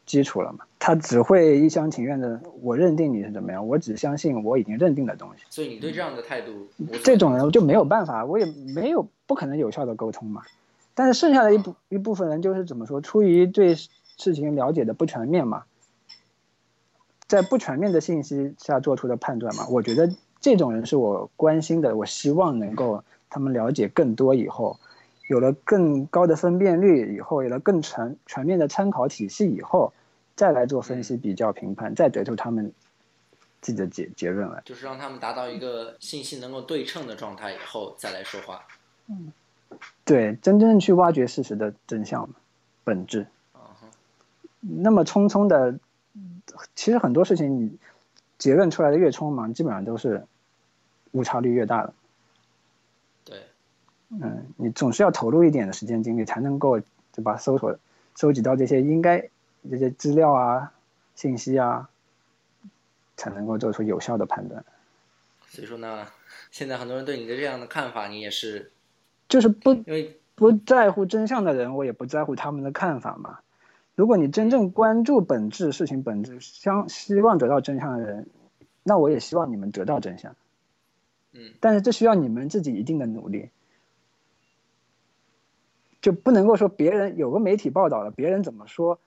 基础了嘛。他只会一厢情愿的，我认定你是怎么样，我只相信我已经认定的东西。所以你对这样的态度这种人就没有办法，我也没有不可能有效的沟通嘛。但是剩下的一部一部分人就是怎么说，出于对事情了解的不全面嘛，在不全面的信息下做出的判断嘛。我觉得这种人是我关心的，我希望能够他们了解更多以后，有了更高的分辨率以后，有了更全全面的参考体系以后，再来做分析、比较、评判，再得出他们自己的结结论来。就是让他们达到一个信息能够对称的状态以后再来说话。嗯对，真正去挖掘事实的真相，本质。啊，那么匆匆的，其实很多事情你结论出来的越匆忙，基本上都是误差率越大的。对，嗯，你总是要投入一点的时间精力，才能够对吧？搜索、收集到这些应该这些资料啊、信息啊，才能够做出有效的判断。所以说呢，现在很多人对你的这样的看法，你也是就是不因为不在乎真相的人，我也不在乎他们的看法嘛。如果你真正关注本质事情本质，相希望得到真相的人，那我也希望你们得到真相。嗯，但是这需要你们自己一定的努力，就不能够说别人有个媒体报道了，别人怎么说，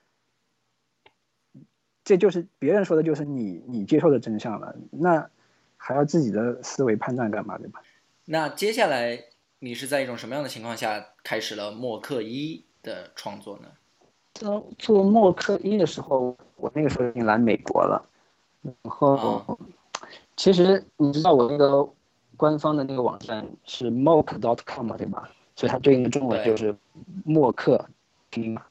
这就是别人说的就是你你接受的真相了，那还要自己的思维判断干嘛，对吧？那接下来你是在一种什么样的情况下开始了默克一的创作呢？做做默克一的时候，我那个时候已经来美国了，然后、哦其实你知道我那个官方的那个网站是 mock.com 嘛，对吧？所以它对应的中文就是默克拼音嘛。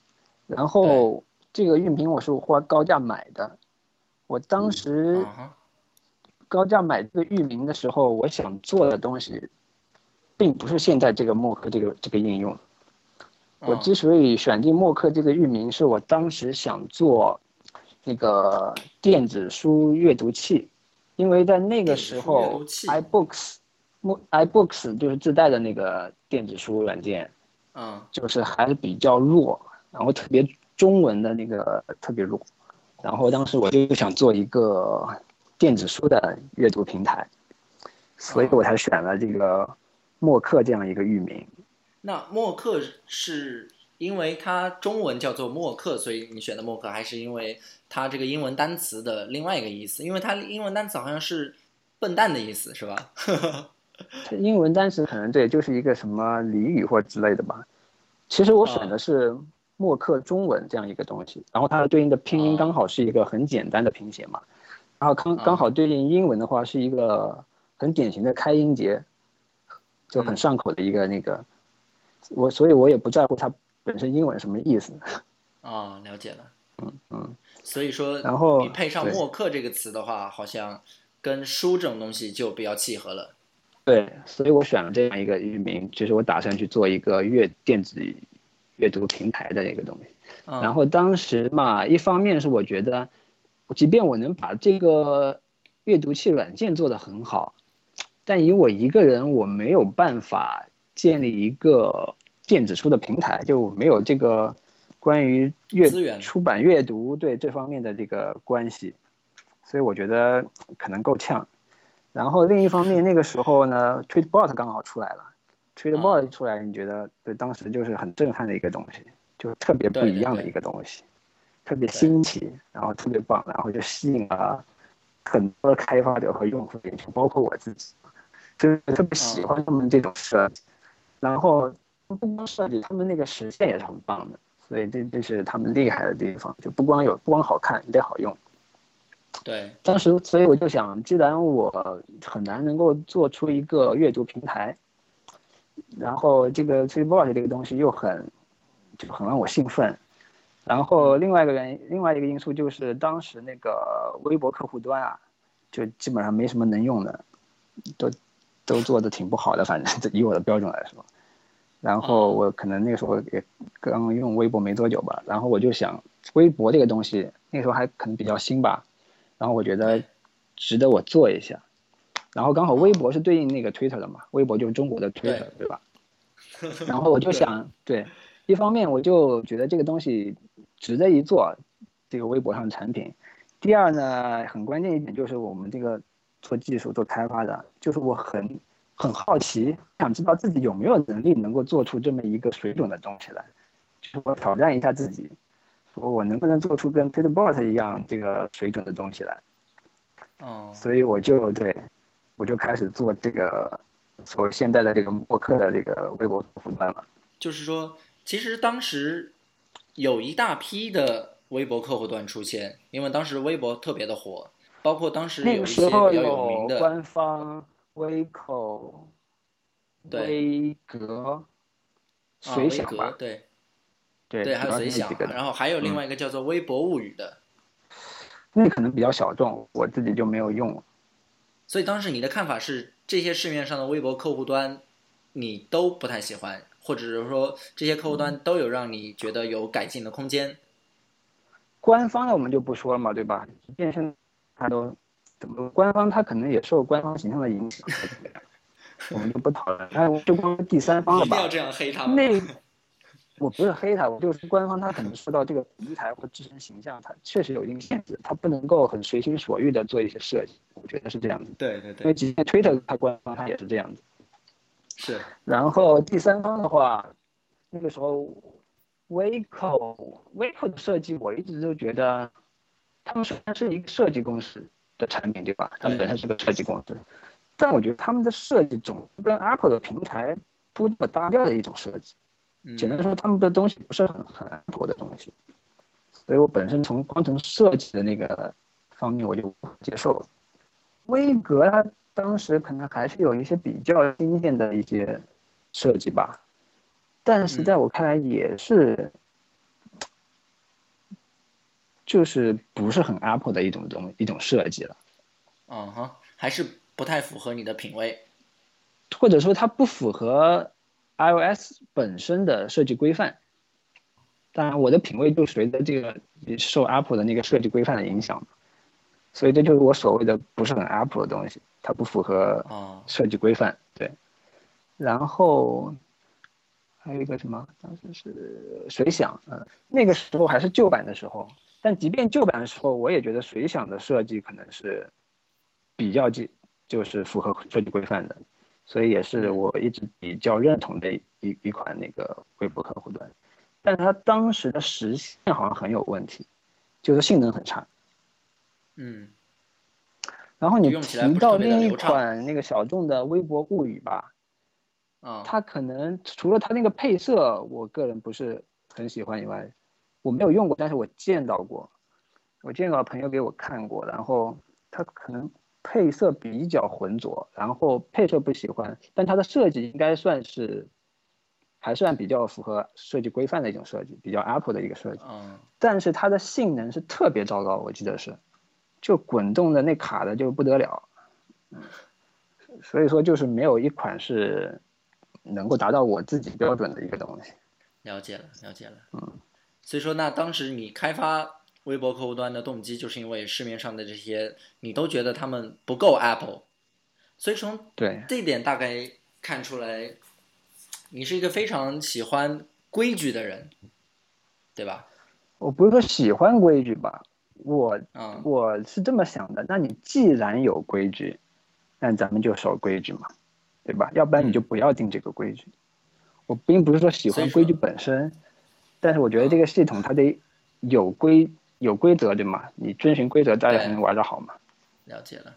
然后这个域名我是花高价买的，我当时高价买这个域名的时候，我想做的东西，并不是现在这个默克这个这个应用。我嗯。之所以选定默克这个域名，是我当时想做那个电子书阅读器，因为在那个时候，iBooks，默 iBooks 就是自带的那个电子书软件，嗯就是还是比较弱，然后特别中文的那个特别弱，然后当时我就想做一个电子书的阅读平台，所以我才选了这个默克这样一个域名。那默克是因为它中文叫做默克，所以你选的默克，还是因为它这个英文单词的另外一个意思？因为它英文单词好像是笨蛋的意思，是吧？<laughs> 它 <laughs> 英文单词可能对，就是一个什么俚语或之类的吧。其实我选的是默克中文这样一个东西，然后它的对应的拼音哦刚好是一个很简单的拼写嘛，然后刚哦刚好对应英文的话是一个很典型的开音节，就很嗯上口的一个那个。我所以，我也不在乎它本身英文什么意思。啊、了解了。嗯嗯，所以说，然后你配上默克这个词的话，好像跟书这种东西就比较契合了。对，所以我选了这样一个域名，就是我打算去做一个阅电子阅读平台的一个东西。嗯然后当时嘛，一方面是我觉得，即便我能把这个阅读器软件做得很好，但以我一个人，我没有办法建立一个电子书的平台，就没有这个关于阅出版阅读对这方面的这个关系，所以我觉得可能够呛。然后另一方面，那个时候呢，Tweetbot 刚好出来了，Tweetbot 出来，你觉得对当时就是很震撼的一个东西，就特别不一样的一个东西，特别新奇，然后特别棒，然后就吸引了很多开发者和用户眼球，包括我自己，就是特别喜欢他们这种设计。然后不光设计，他们那个实现也是很棒的，所以这这是他们厉害的地方，就不光有不光好看，也得好用。对，当时，所以我就想，既然我很难能够做出一个阅读平台，然后这个 t e e t 这个东西又很就很让我兴奋，然后另外一个原因，另外一个因素就是当时那个微博客户端啊，就基本上没什么能用的，都都做的挺不好的，反正以我的标准来说。然后我可能那个时候也刚用微博没多久吧，然后我就想，微博这个东西那时候还可能比较新吧，然后我觉得值得我做一下。然后刚好微博是对应那个 Twitter 的嘛，微博就是中国的 Twitter，对吧？<laughs> 然后我就想，对，一方面我就觉得这个东西值得一做，这个微博上的产品。第二呢，很关键一点就是我们这个做技术、做开发的，就是我很很好奇，想知道自己有没有能力能够做出这么一个水准的东西来，就是我挑战一下自己，说我能不能做出跟 Tweetbot 一样这个水准的东西来。哦，所以我就对，我就开始做这个所谓现在的这个默克的这个微博客户端了。就是说，其实当时有一大批的微博客户端出现，因为当时微博特别的火，包括当时那个有一些时候比较有名的，有官方、微口、对微格、啊随想吧，对对对，还有随想然后还有另外一个叫做微博物语的。那可能比较小众，我自己就没有用。所以当时你的看法是，这些市面上的微博客户端，你都不太喜欢，或者是说这些客户端都有让你觉得有改进的空间。官方的我们就不说了嘛，对吧？即便现在它都怎么说，官方它可能也受官方形象的影响，我们就不讨论。但是就光第三方了吧一定要，这样黑他们。那我不是黑他，我就是官方他可能受到这个平台或自身形象，它确实有一定限制，它不能够很随心所欲的做一些设计，我觉得是这样子。对对对因为对，即便 Twitter 它官方它也是这样子。是然后第三方的话，那个时候 Waco Waco 的设计，我一直都觉得，他们虽然是一个设计公司的产品，对吧？他们本身是个设计公司，但我觉得他们的设计总是跟 Apple 的平台不那么搭调的一种设计。嗯简单说，他们的东西不是很很 Apple 的东西，所以我本身从光从设计的那个方面我就接受。威格它当时可能还是有一些比较新鲜的一些设计吧，但是在我看来也是，就是不是很 Apple 的一种东一种设计了，嗯哼，还是不太符合你的品味。或者说它不符合 iOS 本身的设计规范。当然，我的品味就随着这个受 Apple 的那个设计规范的影响，所以这就是我所谓的不是很 Apple 的东西，它不符合哦，设计规范。对，然后还有一个什么，当时是水响，嗯，那个时候还是旧版的时候，但即便旧版的时候，我也觉得水响的设计可能是比较就就是符合设计规范的，所以也是我一直比较认同的一一款那个微博客户端，但是它当时的实现好像很有问题，就是性能很差。嗯，然后你提到另一款那个小众的微博物语吧，啊，它可能除了它那个配色，我个人不是很喜欢以外，我没有用过，但是我见到过，我见到朋友给我看过，然后它可能配色比较浑浊，然后配色不喜欢，但它的设计应该算是还算比较符合设计规范的一种设计，比较 Apple 的一个设计，嗯，但是它的性能是特别糟糕，我记得是，就滚动的那卡的就不得了，嗯，所以说就是没有一款是能够达到我自己标准的一个东西。了解了，了解了。嗯，所以说，那当时你开发微博客户端的动机，就是因为市面上的这些你都觉得他们不够 Apple，所以从对这一点大概看出来，你是一个非常喜欢规矩的人，对吧？我不是说喜欢规矩吧，我嗯我是这么想的。那你既然有规矩，那咱们就守规矩嘛，对吧？要不然你就不要定这个规矩。我并不是说喜欢规矩本身，但是我觉得这个系统它得有规有规则，对吗？你遵循规则，大家才对能玩得好嘛。了解了。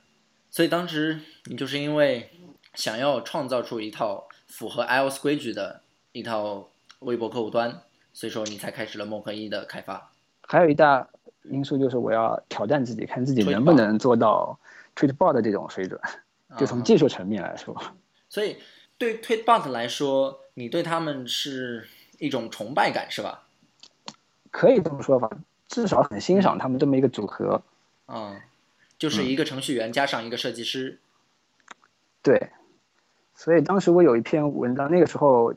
所以当时你就是因为想要创造出一套符合 iOS 规矩的一套微博客户端，所以说你才开始了默克一的开发。还有一大因素就是我要挑战自己，看自己能不能做到 Tweetbot 的这种水准，就从啊技术层面来说。所以对 Tweetbot 来说，你对他们是一种崇拜感，是吧？可以这么说吧，至少很欣赏他们这么一个组合。嗯，就是一个程序员加上一个设计师。对，所以当时我有一篇文章，那个时候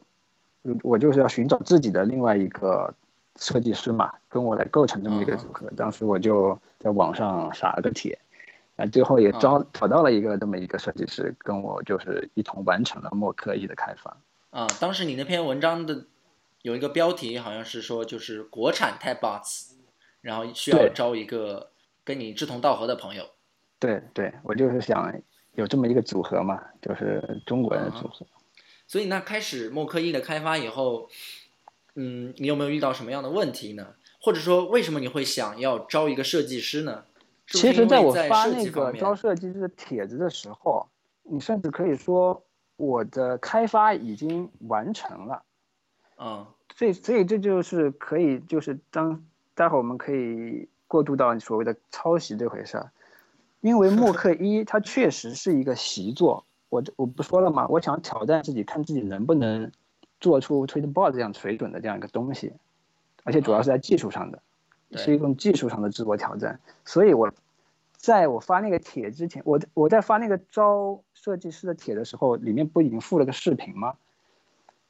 我我就是要寻找自己的另外一个设计师嘛，跟我来构成这么一个组合。当时我就在网上撒了个帖，啊，最后也招找到了一个这么一个设计师，跟我就是一同完成了默克一的开发。啊、当时你那篇文章的有一个标题，好像是说就是国产 Tabbots，然后需要招一个跟你志同道合的朋友。对对，我就是想有这么一个组合嘛，就是中国人的组合。所以那开始默克一的开发以后，嗯，你有没有遇到什么样的问题呢？或者说，为什么你会想要招一个设计师呢？是是其实，在我发那个招设计师的帖子的时候，你甚至可以说我的开发已经完成了。嗯所以，所以这就是可以，就是当待会儿我们可以过渡到所谓的抄袭这回事儿，因为默克一它确实是一个习作，我我不说了嘛，我想挑战自己，看自己能不能做出 Twitter Bot 这样水准的这样一个东西，而且主要是在技术上的，对是一种技术上的自我挑战。所以我在我发那个帖之前，我我在发那个招设计师的帖的时候，里面不已经附了个视频吗？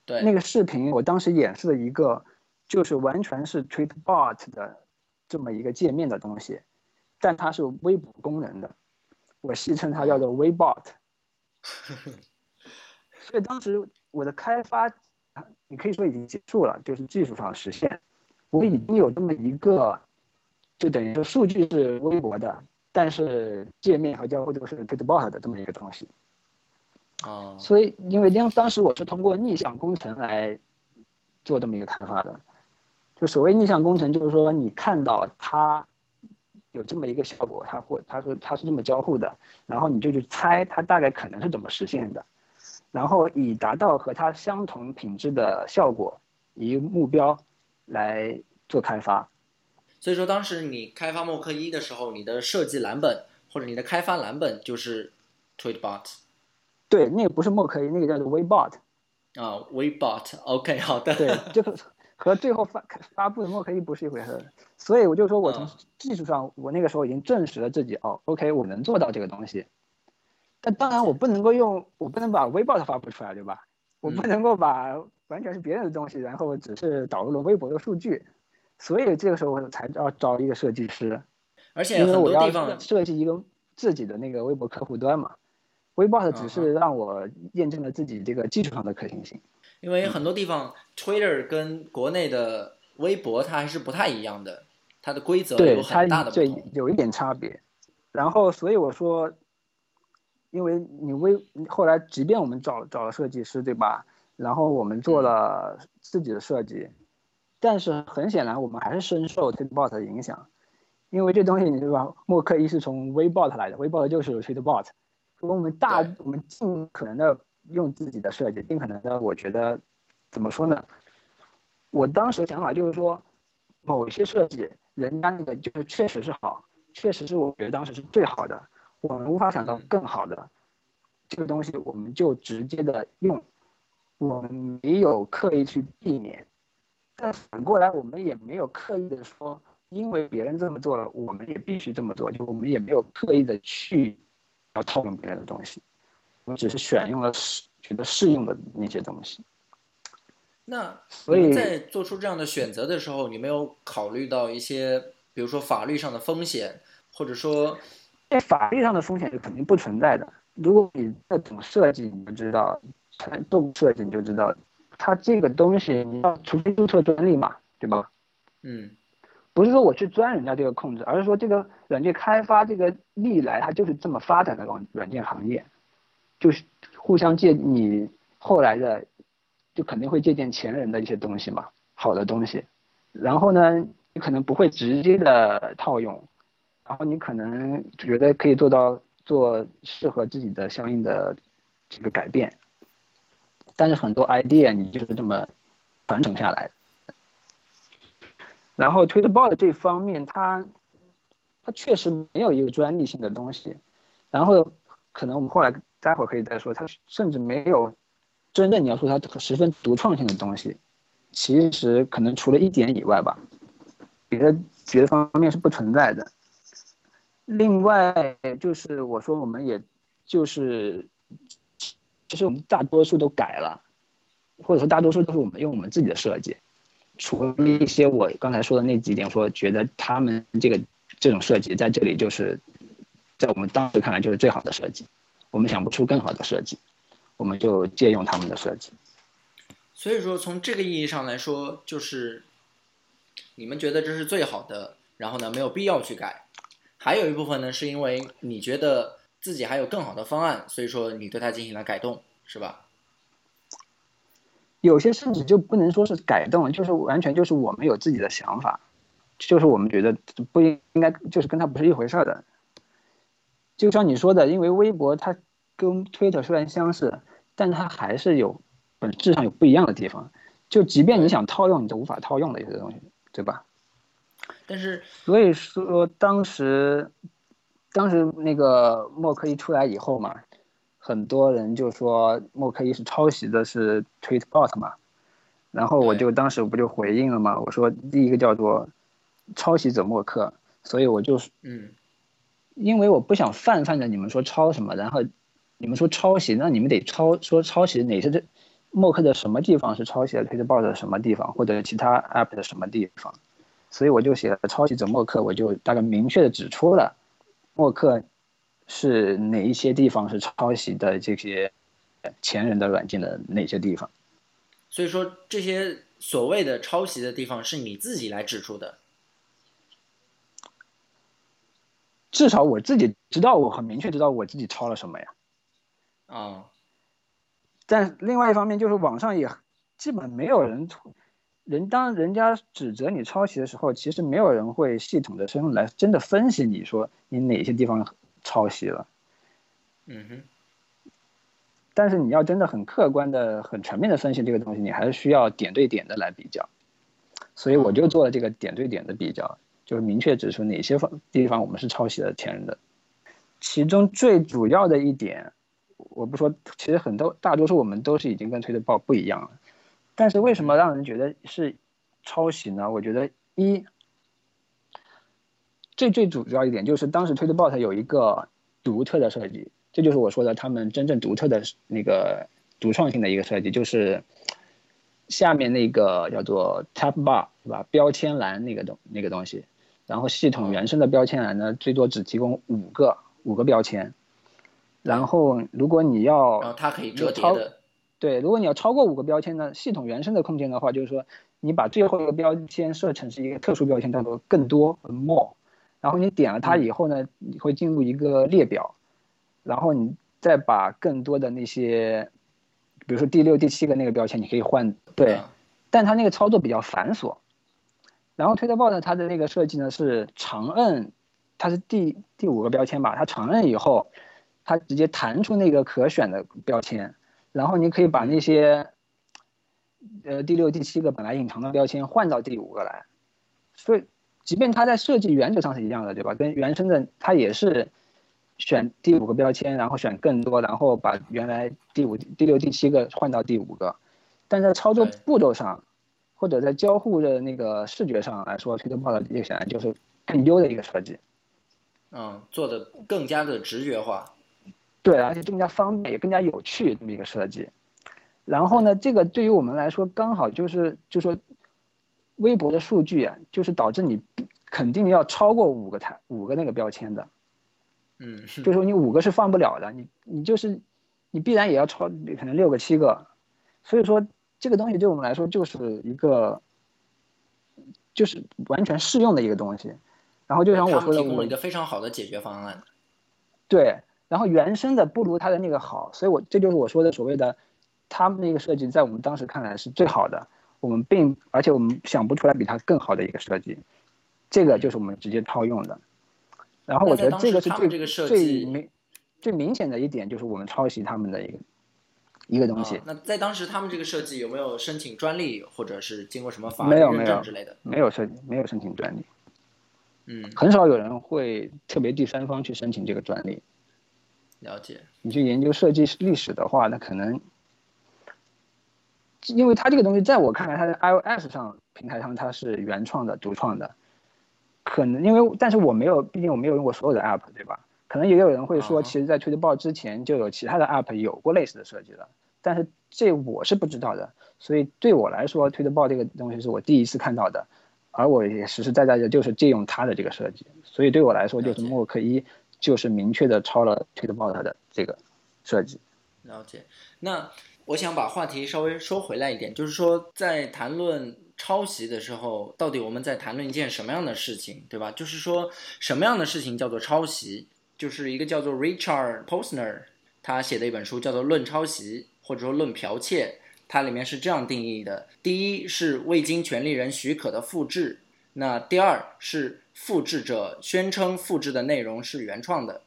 对，那个视频我当时演示了一个，就是完全是 Tweetbot 的这么一个界面的东西，但它是微博功能的，我戏称它叫做 Weibot。<laughs> 所以当时我的开发，你可以说已经结束了，就是技术上实现，我已经有这么一个，就等于说数据是微博的，但是界面和交互都是 Tweetbot 的这么一个东西。哦，所以，因为当当时我是通过逆向工程来做这么一个开发的，就所谓逆向工程，就是说你看到它有这么一个效果，它或它说它是这么交互的，然后你就去猜它大概可能是怎么实现的，然后以达到和它相同品质的效果，以目标来做开发。所以说当时你开发默克一的时候，你的设计蓝本或者你的开发蓝本就是 Tweetbot 对，那个不是默克一，那个叫做 Weibot。啊，Weebot，OK，、好的，对，这个 <laughs> 和最后发发布的默克一不是一回事儿，所以我就说我从嗯技术上，我那个时候已经证实了自己哦，OK，我能做到这个东西。但当然我不能够用，我不能把 Weibot 发布出来，对吧？我不嗯能够把完全是别人的东西，然后只是导入了微博的数据，所以这个时候我才要招一个设计师，而且因为我要设计一个自己的那个微博客户端嘛。Weibot 只嗯是让我验证了自己这个技术上的可行性。因为很多地方 Twitter 跟国内的微博它还是不太一样的，它的规则对有很大的不同。有一点差别。然后，所以我说，因为你微后来，即便我们找找了设计师，对吧？然后我们做了自己的设计，但是很显然我们还是深受 Tweetbot 的影响，因为这东西你对吧？默克一是从 Weibot 来的，Weibot 就是 Tweetbot，我们大我们尽可能的用自己的设计，尽可能的，我觉得怎么说呢？我当时的想法就是说，某些设计，人家那个就是确实是好，确实是我觉得当时是最好的，我们无法想到更好的，这个东西我们就直接的用，我们没有刻意去避免，但反过来我们也没有刻意的说，因为别人这么做了，我们也必须这么做，就我们也没有刻意的去要套用别人的东西，我只是选用了适觉得适用的那些东西。那所以在做出这样的选择的时候，你没有考虑到一些，比如说法律上的风险，或者说，在法律上的风险是肯定不存在的。如果你在懂设计，你就知道，做过设计你就知道，它这个东西你要除非注册专利嘛，对吧？嗯不是说我去钻人家这个空子，而是说这个软件开发这个历来它就是这么发展的软软件行业，就是互相借你后来的，就肯定会借鉴前人的一些东西嘛，好的东西，然后呢，你可能不会直接的套用，然后你可能觉得可以做到做适合自己的相应的这个改变，但是很多 idea 你就是这么传承下来。然后 Twitterbot 这方面，它它确实没有一个专利性的东西，然后可能我们后来待会儿可以再说，它甚至没有真正你要说它十分独创性的东西，其实可能除了一点以外吧，别的别的方面是不存在的。另外就是我说我们也就是，其实我们大多数都改了，或者说大多数都是我们用我们自己的设计。除了一些我刚才说的那几点，说觉得他们这个这种设计在这里就是，在我们当时看来就是最好的设计，我们想不出更好的设计，我们就借用他们的设计。所以说从这个意义上来说，就是你们觉得这是最好的，然后呢没有必要去改。还有一部分呢是因为你觉得自己还有更好的方案，所以说你对它进行了改动，是吧？有些甚至就不能说是改动，就是完全就是我们有自己的想法，就是我们觉得不应该，就是跟它不是一回事儿的。就像你说的，因为微博它跟 Twitter 虽然相似，但它还是有本质上有不一样的地方。就即便你想套用，你都无法套用的一些东西，对吧？但是所以说当时，当时那个默克一出来以后嘛，很多人就说默克一是抄袭的是 Tweetbot 嘛，然后我就当时不就回应了嘛，我说第一个叫做抄袭者默克，所以我就嗯因为我不想泛泛的你们说抄什么，然后你们说抄袭，那你们得抄说抄袭哪些这默克的什么地方是抄袭了 Tweetbot 的什么地方，或者其他 app 的什么地方。所以我就写了抄袭者默克，我就大概明确的指出了默克是哪一些地方是抄袭的这些前人的软件的哪些地方。所以说这些所谓的抄袭的地方是你自己来指出的。至少我自己知道，我很明确知道我自己抄了什么呀。啊，但另外一方面就是网上也基本没有人人当人家指责你抄袭的时候，其实没有人会系统的深入来真的分析你说你哪些地方抄袭了。嗯哼，但是你要真的很客观的、很全面的分析这个东西，你还是需要点对点的来比较。所以我就做了这个点对点的比较，就是明确指出哪些方地方我们是抄袭了前人的。其中最主要的一点，我不说，其实很多大多数我们都是已经跟推特报不一样了。但是为什么让人觉得是抄袭呢？我觉得一最最主要一点就是当时推特 bot 有一个独特的设计，这就是我说的他们真正独特的那个独创性的一个设计，就是下面那个叫做 tab bar 是吧？标签栏那个东那个东西，然后系统原生的标签栏呢，最多只提供五个五个标签，然后如果你要然后它可以折叠超的。对，如果你要超过五个标签呢，系统原生的空间的话，就是说你把最后一个标签设成是一个特殊标签，叫做更多 more，然后你点了它以后呢，你会进入一个列表，然后你再把更多的那些，比如说第六、第七个那个标签，你可以换对，啊但它那个操作比较繁琐。然后 Tweetbot 它的那个设计呢是长摁，它是第第五个标签吧，它长摁以后，它直接弹出那个可选的标签，然后你可以把那些，呃第六、第七个本来隐藏的标签换到第五个来，所以即便它在设计原则上是一样的，对吧？跟原生的它也是选第五个标签，然后选更多，然后把原来第五、第六、第七个换到第五个，但在操作步骤上，或者在交互的那个视觉上来说，Tweetbot 这个显然就是更优的一个设计。嗯，做的更加的直觉化。对，而且更加方便，也更加有趣这么一个设计。然后呢，这个对于我们来说刚好就是就说，微博的数据啊，就是导致你肯定要超过五个台五个那个标签的，嗯，<laughs> 就是说你五个是放不了的，你你就是你必然也要超可能六个七个，所以说这个东西对我们来说就是一个就是完全适用的一个东西。然后就像我说的，我提供了一个非常好的解决方案。对，然后原生的不如它的那个好，所以我这就是我说的所谓的。他们那个设计在我们当时看来是最好的，我们并而且我们想不出来比它更好的一个设计，这个就是我们直接套用的。然后我觉得这个是最最明最明显的一点，就是我们抄袭他们的一个一个东西。那在当时他们这个设计有没有申请专利，或者是经过什么法律认证之类的？没有设没有申请专利。嗯，很少有人会特别第三方去申请这个专利。了解。你去研究设计历史的话，那可能。因为它这个东西，在我看来，它在 iOS 上平台上它是原创的、独创的。可能因为，但是我没有，毕竟我没有用过所有的 App，对吧？可能也有人会说，其实，在推特报之前就有其他的 App 有过类似的设计了。但是这我是不知道的，所以对我来说，推特报这个东西是我第一次看到的，而我也实实在在的就是借用它的这个设计。所以对我来说，就是默克一就是明确的抄了推特报它的这个设计。了解，那。我想把话题稍微收回来一点，就是说，在谈论抄袭的时候，到底我们在谈论一件什么样的事情，对吧？就是说，什么样的事情叫做抄袭？就是一个叫做 Richard Posner 他写的一本书叫做《论抄袭》或者说《论剽窃》，它里面是这样定义的：第一是未经权利人许可的复制；那第二是复制者宣称复制的内容是原创的；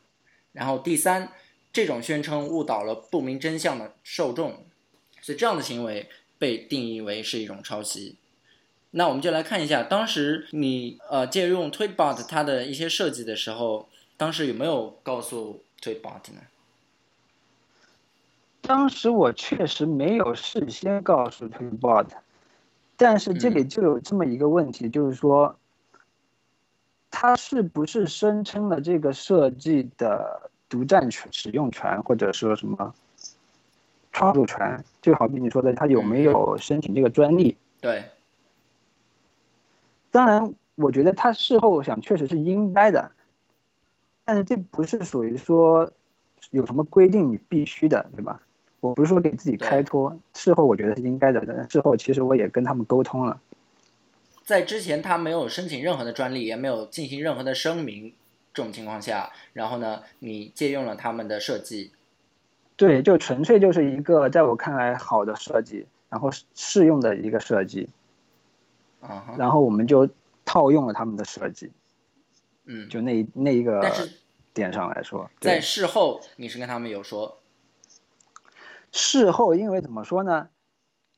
然后第三，这种宣称误导了不明真相的受众。所以这样的行为被定义为是一种抄袭。那我们就来看一下，当时你呃借用 Tweetbot 它的一些设计的时候，当时有没有告诉 Tweetbot 呢？当时我确实没有事先告诉 Tweetbot，但是这里就有这么一个问题，就是说，他是不是声称了这个设计的独占权、使用权，或者说什么？创作权就好比你说的，他有没有申请这个专利？对。当然，我觉得他事后想确实是应该的，但是这不是属于说有什么规定你必须的，对吧？我不是说给自己开脱，事后我觉得是应该的。但事后其实我也跟他们沟通了，在之前他没有申请任何的专利，也没有进行任何的声明，这种情况下，然后呢，你借用了他们的设计。对，就纯粹就是一个在我看来好的设计，然后适用的一个设计，啊，然后我们就套用了他们的设计，嗯，就那那一个点上来说，在事后你是跟他们有说，事后因为怎么说呢，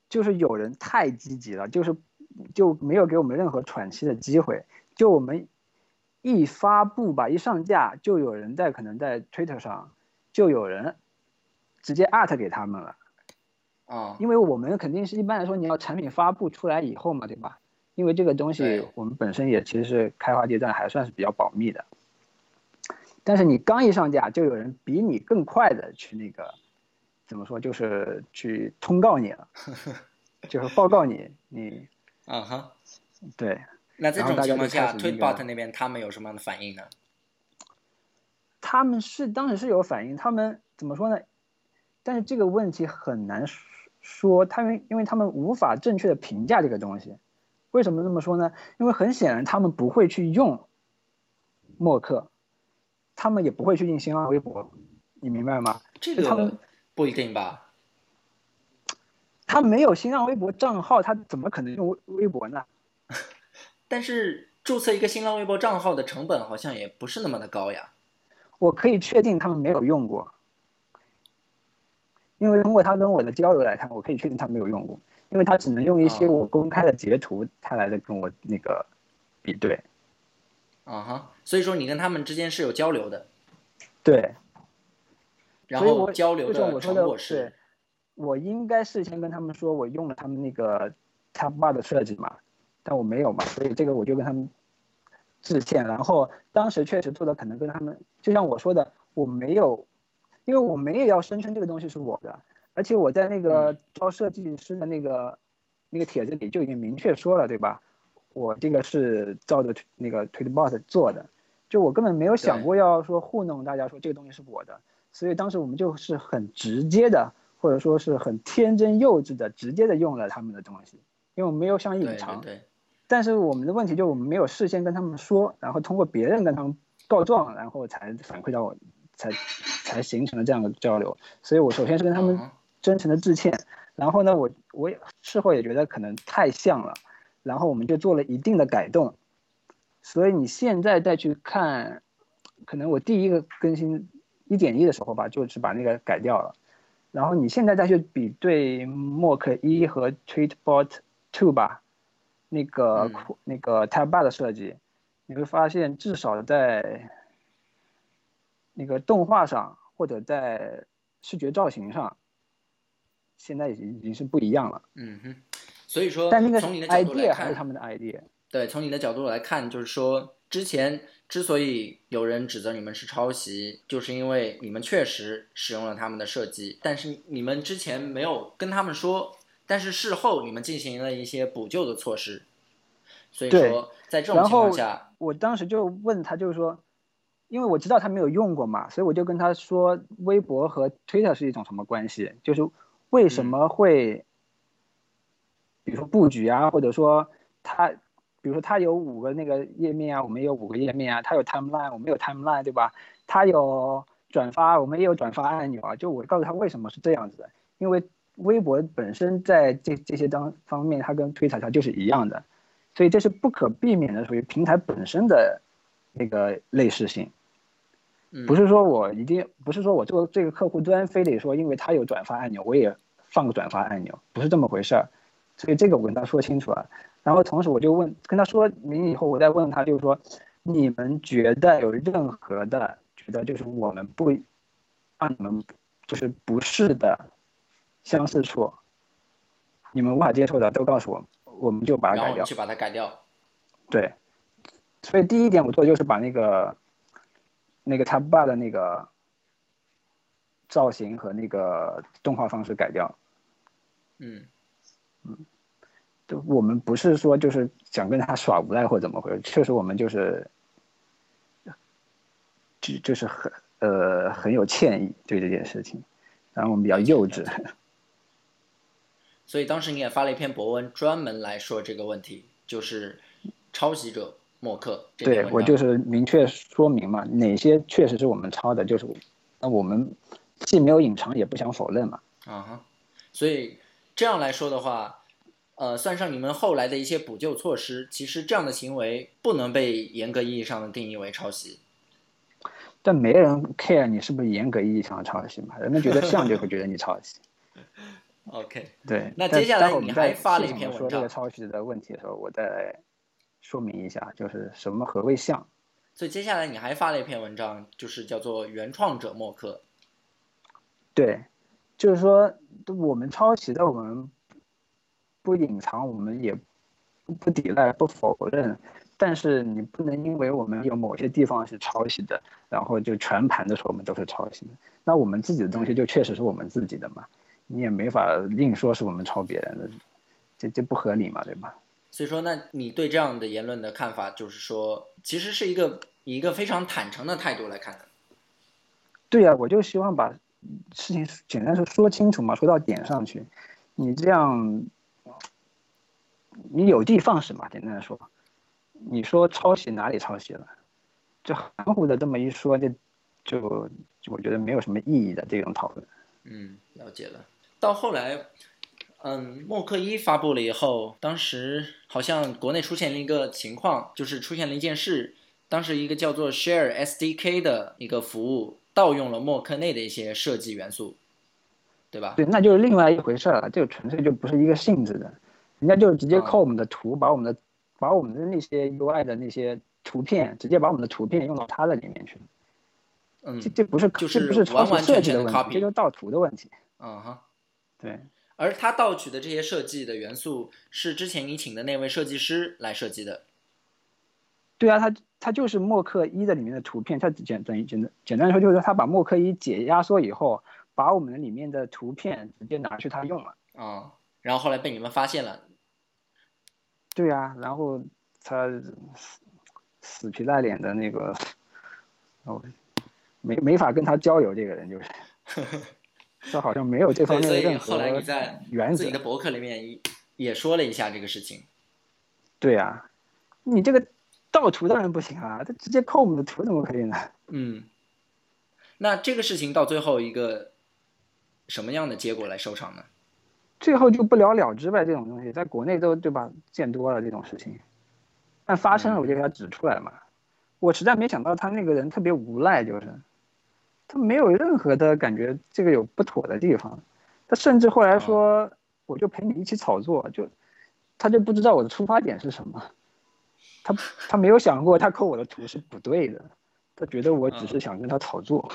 就是有人太积极了，就是就没有给我们任何喘息的机会，就我们一发布吧，一上架就有人在可能在 Twitter 上就有人。直接 at 给他们了，啊，因为我们肯定是一般来说你要产品发布出来以后嘛，对吧？因为这个东西我们本身也其实是开发阶段还算是比较保密的，但是你刚一上架，就有人比你更快的去那个，怎么说，就是去通告你了，<laughs> 就是报告你，你，啊哈，对。那这种情况下，Tweetbot 那边他们有什么样的反应呢？他们是当时是有反应，他们怎么说呢？但是这个问题很难说，他们因为他们无法正确的评价这个东西，为什么这么说呢？因为很显然他们不会去用默克，他们也不会去用新浪微博，你明白吗？这个他们不一定吧？他没有新浪微博账号，他怎么可能用微微博呢？<laughs> 但是注册一个新浪微博账号的成本好像也不是那么的高呀。我可以确定他们没有用过。因为通过他跟我的交流来看，我可以确定他没有用过，因为他只能用一些我公开的截图，他来的跟我那个比对。啊哈，所以说你跟他们之间是有交流的。对。然后交流的成果是。我应该事先跟他们说我用了他们那个 Tab Bar 的设计嘛，但我没有嘛，所以这个我就跟他们致歉。然后当时确实做的可能跟他们，就像我说的，我没有。因为我没有要声称这个东西是我的，而且我在那个招设计师的那个那个帖子里就已经明确说了，对吧？我这个是照着那个 Tweetbot 做的，就我根本没有想过要说糊弄大家说这个东西是我的，所以当时我们就是很直接的，或者说是很天真幼稚的，直接的用了他们的东西，因为我们没有想隐藏。对。但是我们的问题就是我们没有事先跟他们说，然后通过别人跟他们告状，然后才反馈到我，才才形成了这样的交流。所以我首先是跟他们真诚的致歉，然后呢，我我也事后也觉得可能太像了。然后我们就做了一定的改动，所以你现在再去看，可能我第一个更新一点一的时候吧，就是把那个改掉了。然后你现在再去比对 Mock 一和 Tweetbot Two 吧，那个那个 Tab Bar 的设计，你会发现至少在那个动画上或者在视觉造型上，现在已经已经是不一样了。嗯哼。所以说，但那个 idea，还是他们的 idea。对，从你的角度来看，就是说，之前之所以有人指责你们是抄袭，就是因为你们确实使用了他们的设计，但是你们之前没有跟他们说，但是事后你们进行了一些补救的措施。所以说，在这种情况下，我当时就问他，就是说，因为我知道他没有用过嘛，所以我就跟他说，微博和 Twitter 是一种什么关系？就是为什么会？比如说布局啊，或者说它，比如说它有五个那个页面啊，我们也有五个页面啊，它有 timeline，我们有 timeline，对吧？它有转发，我们也有转发按钮啊。就我告诉他为什么是这样子的，因为微博本身在这这些当方面，它跟推特它就是一样的，所以这是不可避免的，属于平台本身的那个类似性。不是说我一定不是说我做这个客户端非得说，因为它有转发按钮，我也放个转发按钮，不是这么回事儿。所以这个我跟他说清楚了，然后同时我就问跟他说明以后，我再问他，就是说，你们觉得有任何的觉得就是我们不让你们就是不是的相似处，你们无法接受的都告诉我，我们就把它改掉。去把它改掉。对，所以第一点我做就是把那个那个 Tab Bar 的那个造型和那个动画方式改掉。嗯。嗯，就我们不是说就是想跟他耍无赖或怎么回事，确实我们就是，就就是很呃很有歉意对这件事情，然后我们比较幼稚。<laughs> 所以当时你也发了一篇博文，专门来说这个问题，就是抄袭者默克。对我就是明确说明嘛，哪些确实是我们抄的，就是那我们既没有隐藏，也不想否认嘛。啊哈，所以。这样来说的话，呃，算上你们后来的一些补救措施，其实这样的行为不能被严格意义上的定义为抄袭。但没人 care 你是不是严格意义上的抄袭嘛？人们觉得像就会觉得你抄袭。<laughs> OK，对。那接下来你还发了一篇文章。说这个抄袭的问题的时候，我再说明一下，就是什么何谓像。所以接下来你还发了一篇文章，就是叫做“原创者默克”。对。就是说，我们抄袭的，我们不隐藏，我们也不抵赖、不否认。但是你不能因为我们有某些地方是抄袭的，然后就全盘的说我们都是抄袭的。那我们自己的东西就确实是我们自己的嘛，你也没法硬说是我们抄别人的，这这不合理嘛，对吧？所以说，那你对这样的言论的看法，就是说，其实是一个以一个非常坦诚的态度来看的。对呀，我就希望把。事情简单说说清楚嘛，说到点上去。你这样，你有的放矢嘛？简单的说，你说抄袭哪里抄袭了？就含糊的这么一说，就就我觉得没有什么意义的这种讨论。嗯，了解了。到后来，嗯，默克一发布了以后，当时好像国内出现了一个情况，就是出现了一件事。当时一个叫做 Share SDK 的一个服务。盗用了默克内的一些设计元素，对吧？对，那就是另外一回事了。这个纯粹就不是一个性质的，人家就是直接靠我们的图，把我们的把我们的那些 UI 的那些图片，直接把我们的图片用到它的里面去了。嗯，这这不是就是不是完完全全的 copy，这就是盗图的问题。嗯哈，对。而他盗取的这些设计的元素，是之前你请的那位设计师来设计的。对啊，他他就是默克一的里面的图片，他简等于简单简单来说就是他把默克一解压缩以后，把我们里面的图片直接拿去他用了。啊、然后后来被你们发现了，对呀、然后他死死皮赖脸的那个，哦，没没法跟他交友，这个人就是，<laughs> 他好像没有这方面的任何后来你在原则自己。的博客里面也也说了一下这个事情。对呀、你这个盗图当然不行啊，他直接扣我们的图怎么可以呢？嗯，那这个事情到最后一个什么样的结果来收场呢？最后就不了了之呗，这种东西在国内都对吧见多了这种事情，但发生了我就给他指出来嘛。我实在没想到他那个人特别无赖，就是他没有任何的感觉这个有不妥的地方，他甚至后来说我就陪你一起炒作，就他就不知道我的出发点是什么，他他没有想过他扣我的图是不对的，他觉得我只是想跟他炒作。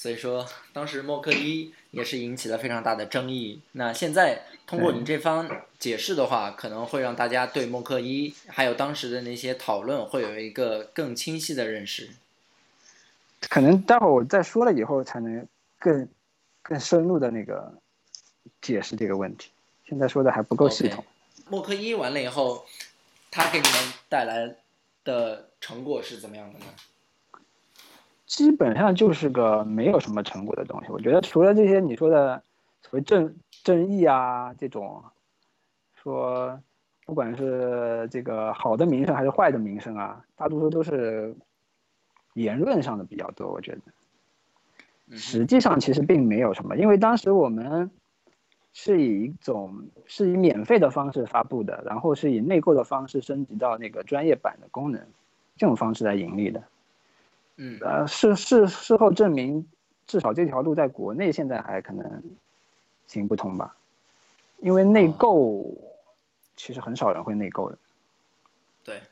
所以说，当时默克一也是引起了非常大的争议。那现在通过你这方解释的话，可能会让大家对默克一还有当时的那些讨论会有一个更清晰的认识。可能待会儿我再说了以后，才能更更深入的那个解释这个问题。现在说的还不够系统。默克一完了以后，它给你们带来的成果是怎么样的呢？基本上就是个没有什么成果的东西。我觉得除了这些你说的所谓正正义啊这种，说不管是这个好的名声还是坏的名声啊，大多数都是言论上的比较多。我觉得。嗯实际上其实并没有什么，因为当时我们是以一种是以免费的方式发布的，然后是以内购的方式升级到那个专业版的功能，这种方式来盈利的。嗯。呃，事事事后证明，至少这条路在国内现在还可能行不通吧，因为内哦。购其实很少人会内购的，对，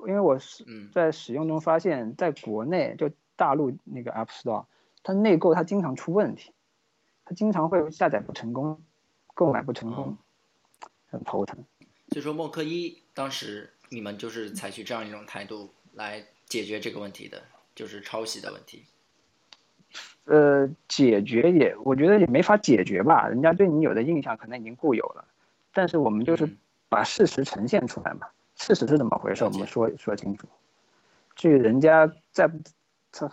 因为我是嗯。在使用中发现，在国内就大陆那个 App Store，它内购它经常出问题，它经常会下载不成功，购买不成功，很头疼。所以说默克一当时你们就是采取这样一种态度来解决这个问题的，就是抄袭的问题。呃，解决也我觉得也没法解决吧，人家对你有的印象可能已经固有了，但是我们就是嗯把事实呈现出来嘛，事实是怎么回事，我们说说清楚。至于人家在他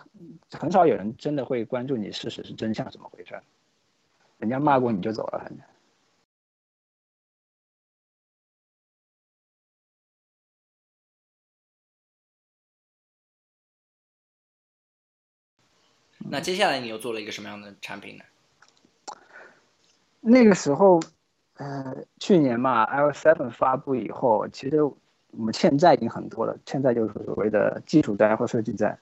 很少有人真的会关注你事实是真相怎么回事，人家骂过你就走了，反正。那接下来你又做了一个什么样的产品呢？那个时候，呃，去年嘛，iOS 7发布以后，其实我们欠债已经很多了，欠债就是所谓的基础债或设计债。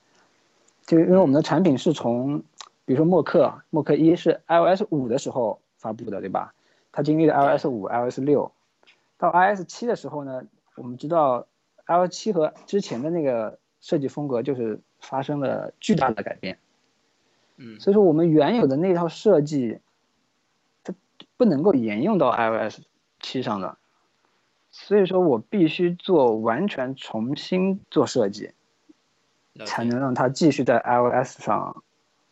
就因为我们的产品是从，比如说默克，默克一是 iOS 五的时候发布的，对吧？它经历了 iOS 五、iOS 六，到 iOS 七的时候呢，我们知道 iOS 七和之前的那个设计风格就是发生了巨大的改变。嗯所以说我们原有的那套设计，它不能够沿用到 iOS 七上的，所以说我必须做完全重新做设计，才能让它继续在 iOS 上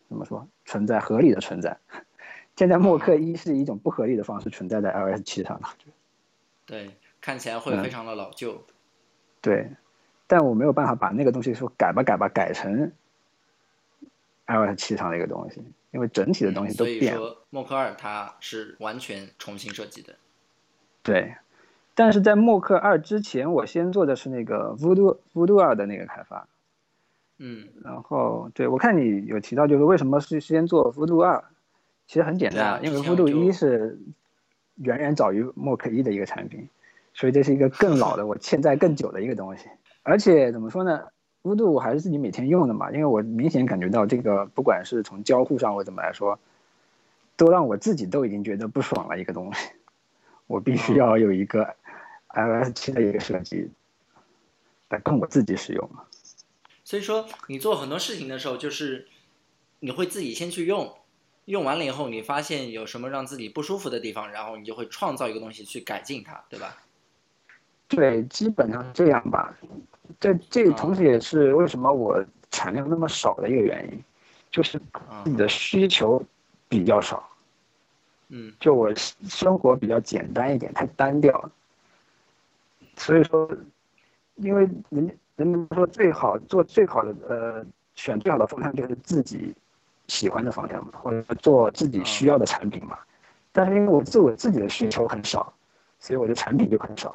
怎么说存在合理的存在。<laughs> 现在默克一是一种不合理的方式存在在 iOS 七上的，对，看起来会嗯非常的老旧。对，但我没有办法把那个东西说改吧改吧改成 iOS 七上的一个东西，因为整体的东西都嗯所以变了。说默克二它是完全重新设计的。对，但是在默克二之前，我先做的是那个 Voodoo Voodoo 二的那个开发。嗯，然后，对我看你有提到，就是为什么是先做 Voodoo 二？其实很简单，啊因为 Voodoo 就一是远远早于默克一的一个产品，所以这是一个更老的，<laughs> 我欠债更久的一个东西。而且怎么说呢，Voodoo 我还是自己每天用的嘛，因为我明显感觉到这个，不管是从交互上或怎么来说，都让我自己都已经觉得不爽了一个东西。我必须要有一个 iOS 七的一个设计来供我自己使用。所以说你做很多事情的时候，就是你会自己先去用，用完了以后，你发现有什么让自己不舒服的地方，然后你就会创造一个东西去改进它，对吧？对，基本上这样吧。这这啊同时也是为什么我产量那么少的一个原因，就是啊自己的需求比较少。嗯就我生活比较简单一点，太单调了。所以说，因为人人们说最好做最好的呃选最好的方向就是自己喜欢的方向嘛，或者做自己需要的产品嘛。但是因为我自我自己的需求很少，所以我的产品就很少。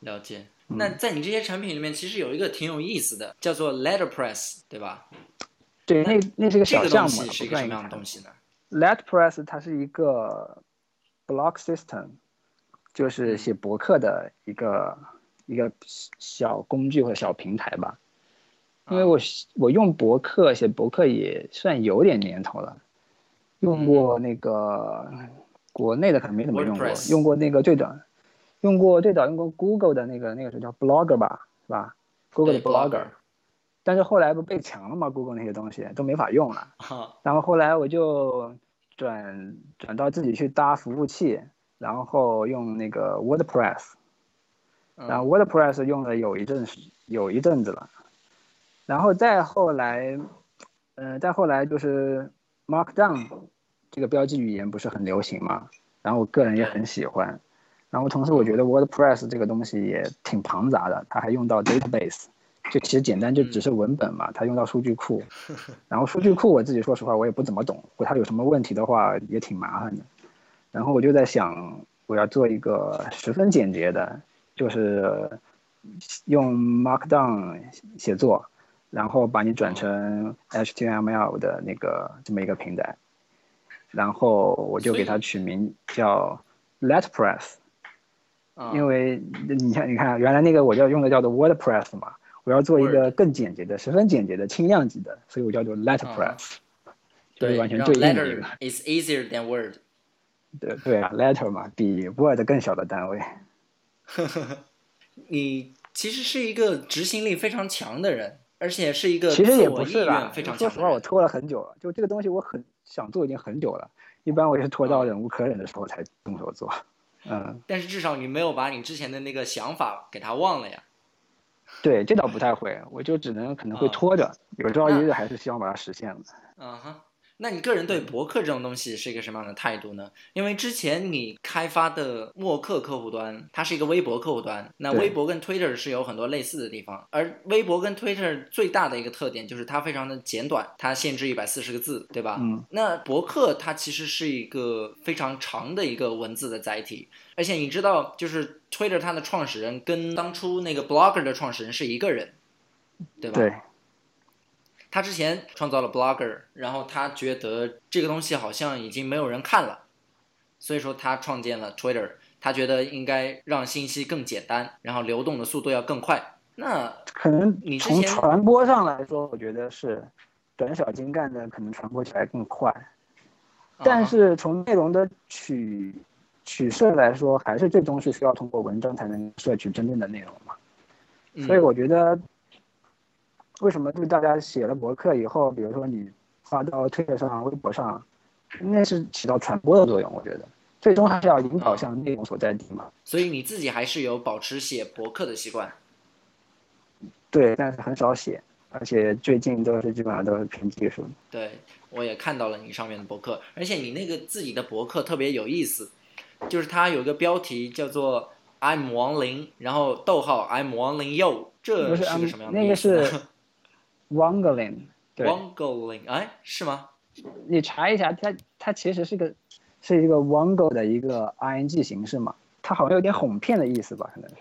了解。嗯那在你这些产品里面，其实有一个挺有意思的，叫做 Letterpress，对吧？对，那那是个小项目是一个什么样的。东西呢？？letterpress 它是一个 blog system，就是写博客的一个、一个小工具或者小平台吧。因为我我用博客写博客也算有点年头了，用过那个国内的可能没怎么用过用过那个最早用过最早用过 Google 的那个那个是叫 Blogger 吧，是吧？Google 的 Blogger，但是后来不被抢了嘛，Google 那些东西都没法用了。<laughs> 然后后来我就转转到自己去搭服务器，然后用那个 WordPress，嗯。然后 WordPress 用了有一阵时有一阵子了，然后再后来，呃，再后来就是 Markdown 这个标记语言不是很流行嘛，然后我个人也很喜欢，然后同时我觉得 WordPress 这个东西也挺庞杂的，它还用到 database。就其实简单就只是文本嘛，它用到数据库，<laughs> 然后数据库我自己说实话我也不怎么懂，它有什么问题的话也挺麻烦的。然后我就在想，我要做一个十分简洁的，就是用 Markdown 写作，然后把你转成 HTML 的那个这么一个平台，然后我就给它取名叫 Letpress，啊因为你看，你看，原来那个我要用的叫做 WordPress 嘛，我要做一个更简洁的、十分简洁的、轻量级的，所以我叫做 Letterpress，、就是完全对应的一 letter 个。is easier than word。<laughs> 对对啊，Letter 嘛，比 Word 更小的单位。<laughs> 你其实是一个执行力非常强的人，而且是一个其实也不是啦说实话，我。拖了很久了，就这个东西我很想做已经很久了，一般我也是拖到忍无可忍的时候才动手做。嗯，但是至少你没有把你之前的那个想法给它忘了呀。对，这倒不太会，我就只能可能会啊拖着，有朝一日还是希望把它实现了。嗯哼，那你个人对博客这种东西是一个什么样的态度呢？因为之前你开发的默克客户端，它是一个微博客户端，那微博跟 Twitter 是有很多类似的地方，而微博跟 Twitter 最大的一个特点就是它非常的简短，它限制一百四十个字，对吧？嗯，那博客它其实是一个非常长的一个文字的载体，而且你知道，就是 Twitter 它的创始人跟当初那个 Blogger 的创始人是一个人，对吧？对，他之前创造了 Blogger，然后他觉得这个东西好像已经没有人看了，所以说他创建了 Twitter。他觉得应该让信息更简单，然后流动的速度要更快。那可能你从传播上来说，我觉得是短小精干的，可能传播起来更快。但啊是从内容的取取舍来说，还是最终是需要通过文章才能摄取真正的内容嘛。嗯所以我觉得，为什么就是大家写了博客以后，比如说你发到推特上、微博上，那是起到传播的作用。我觉得最终还是要引导向内容所在地嘛。所以你自己还是有保持写博客的习惯。对，但是很少写，而且最近都是基本上都是凭技术。对，我也看到了你上面的博客，而且你那个自己的博客特别有意思，就是它有一个标题叫做 “I'm 王林”，然后逗号 “I'm 王林 yo”，这是是个什么样的那个？是 Wangling，对，王狗林，哎，是吗？你查一下，它它其实是个是一个 Wango 的一个 ing 形式嘛，它好像有点哄骗的意思吧，可能是。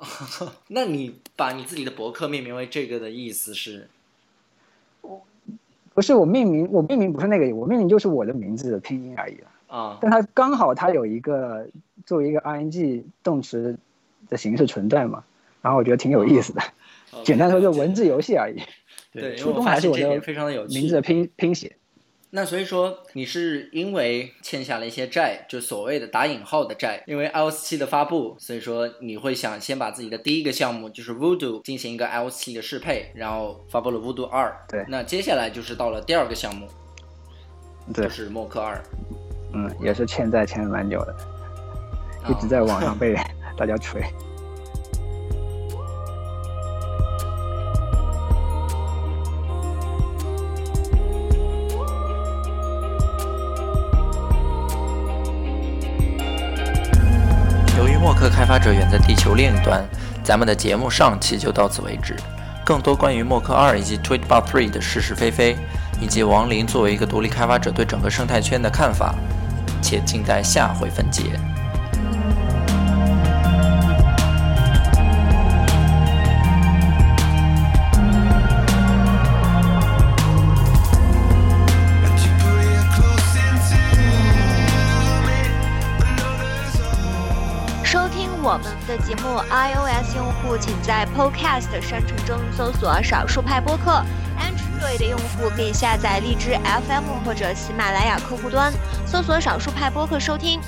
<laughs> 那你把你自己的博客命名为这个的意思是？不是我命名，我命名不是那个，我命名就是我的名字的拼音而已了。啊，但它刚好它有一个作为一个 ing 动词的形式存在嘛，然后我觉得挺有意思的。哦简单说就文字游戏而已。<laughs> 对，因为初我发衷还是我的现这点非常的有趣。名字的拼拼写。那所以说，你是因为欠下了一些债，就所谓的打引号的债，因为 iOS 七的发布，所以说你会想先把自己的第一个项目就是 Voodoo 进行一个 iOS 七的适配，然后发布了 Voodoo 二。对那接下来就是到了第二个项目，对就，是默克二。嗯，也是欠债欠了蛮久的，一直啊在网上被 <laughs> 大家锤。另一端，咱们的节目上期就到此为止。更多关于默克二以及 Tweetbot Three 的是是非非，以及王林作为一个独立开发者对整个生态圈的看法，且静待下回分解。目，iOS 用户请在 Podcast 商城中搜索“少数派播客 ”，Android 的用户可以下载荔枝 FM 或者喜马拉雅客户端，搜索“少数派播客”收听。